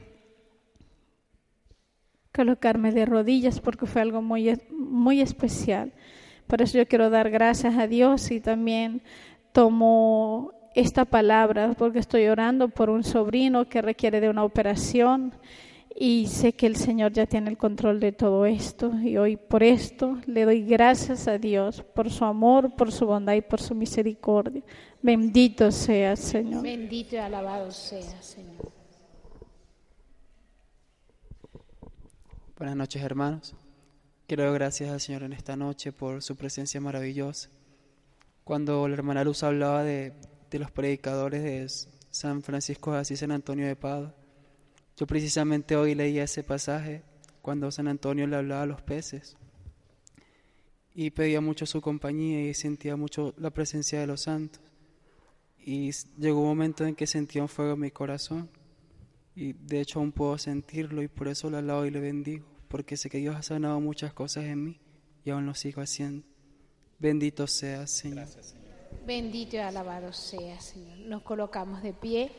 colocarme de rodillas porque fue algo muy, muy especial. Por eso yo quiero dar gracias a Dios y también tomo esta palabra porque estoy orando por un sobrino que requiere de una operación y sé que el Señor ya tiene el control de todo esto y hoy por esto le doy gracias a Dios por su amor, por su bondad y por su misericordia. Bendito sea, Señor.
Bendito y alabado sea, Señor.
Buenas noches, hermanos. Quiero dar gracias al Señor en esta noche por su presencia maravillosa. Cuando la hermana Luz hablaba de, de los predicadores de San Francisco de Asís, San Antonio de Padua, yo precisamente hoy leía ese pasaje cuando San Antonio le hablaba a los peces y pedía mucho su compañía y sentía mucho la presencia de los santos. Y llegó un momento en que sentía un fuego en mi corazón y de hecho aún puedo sentirlo y por eso le alabo y le bendigo, porque sé que Dios ha sanado muchas cosas en mí y aún lo sigo haciendo. Bendito sea, Señor. Señor.
Bendito y alabado sea, Señor. Nos colocamos de pie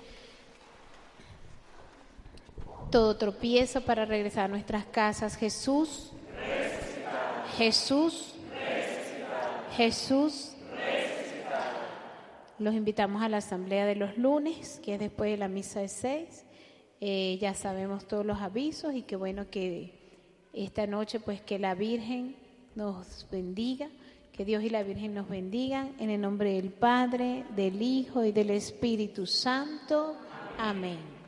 todo tropiezo para regresar a nuestras casas. Jesús, Jesús, Jesús. Los invitamos a la asamblea de los lunes, que es después de la misa de seis. Eh, ya sabemos todos los avisos y qué bueno que esta noche pues que la Virgen nos bendiga, que Dios y la Virgen nos bendigan en el nombre del Padre, del Hijo y del Espíritu Santo. Amén.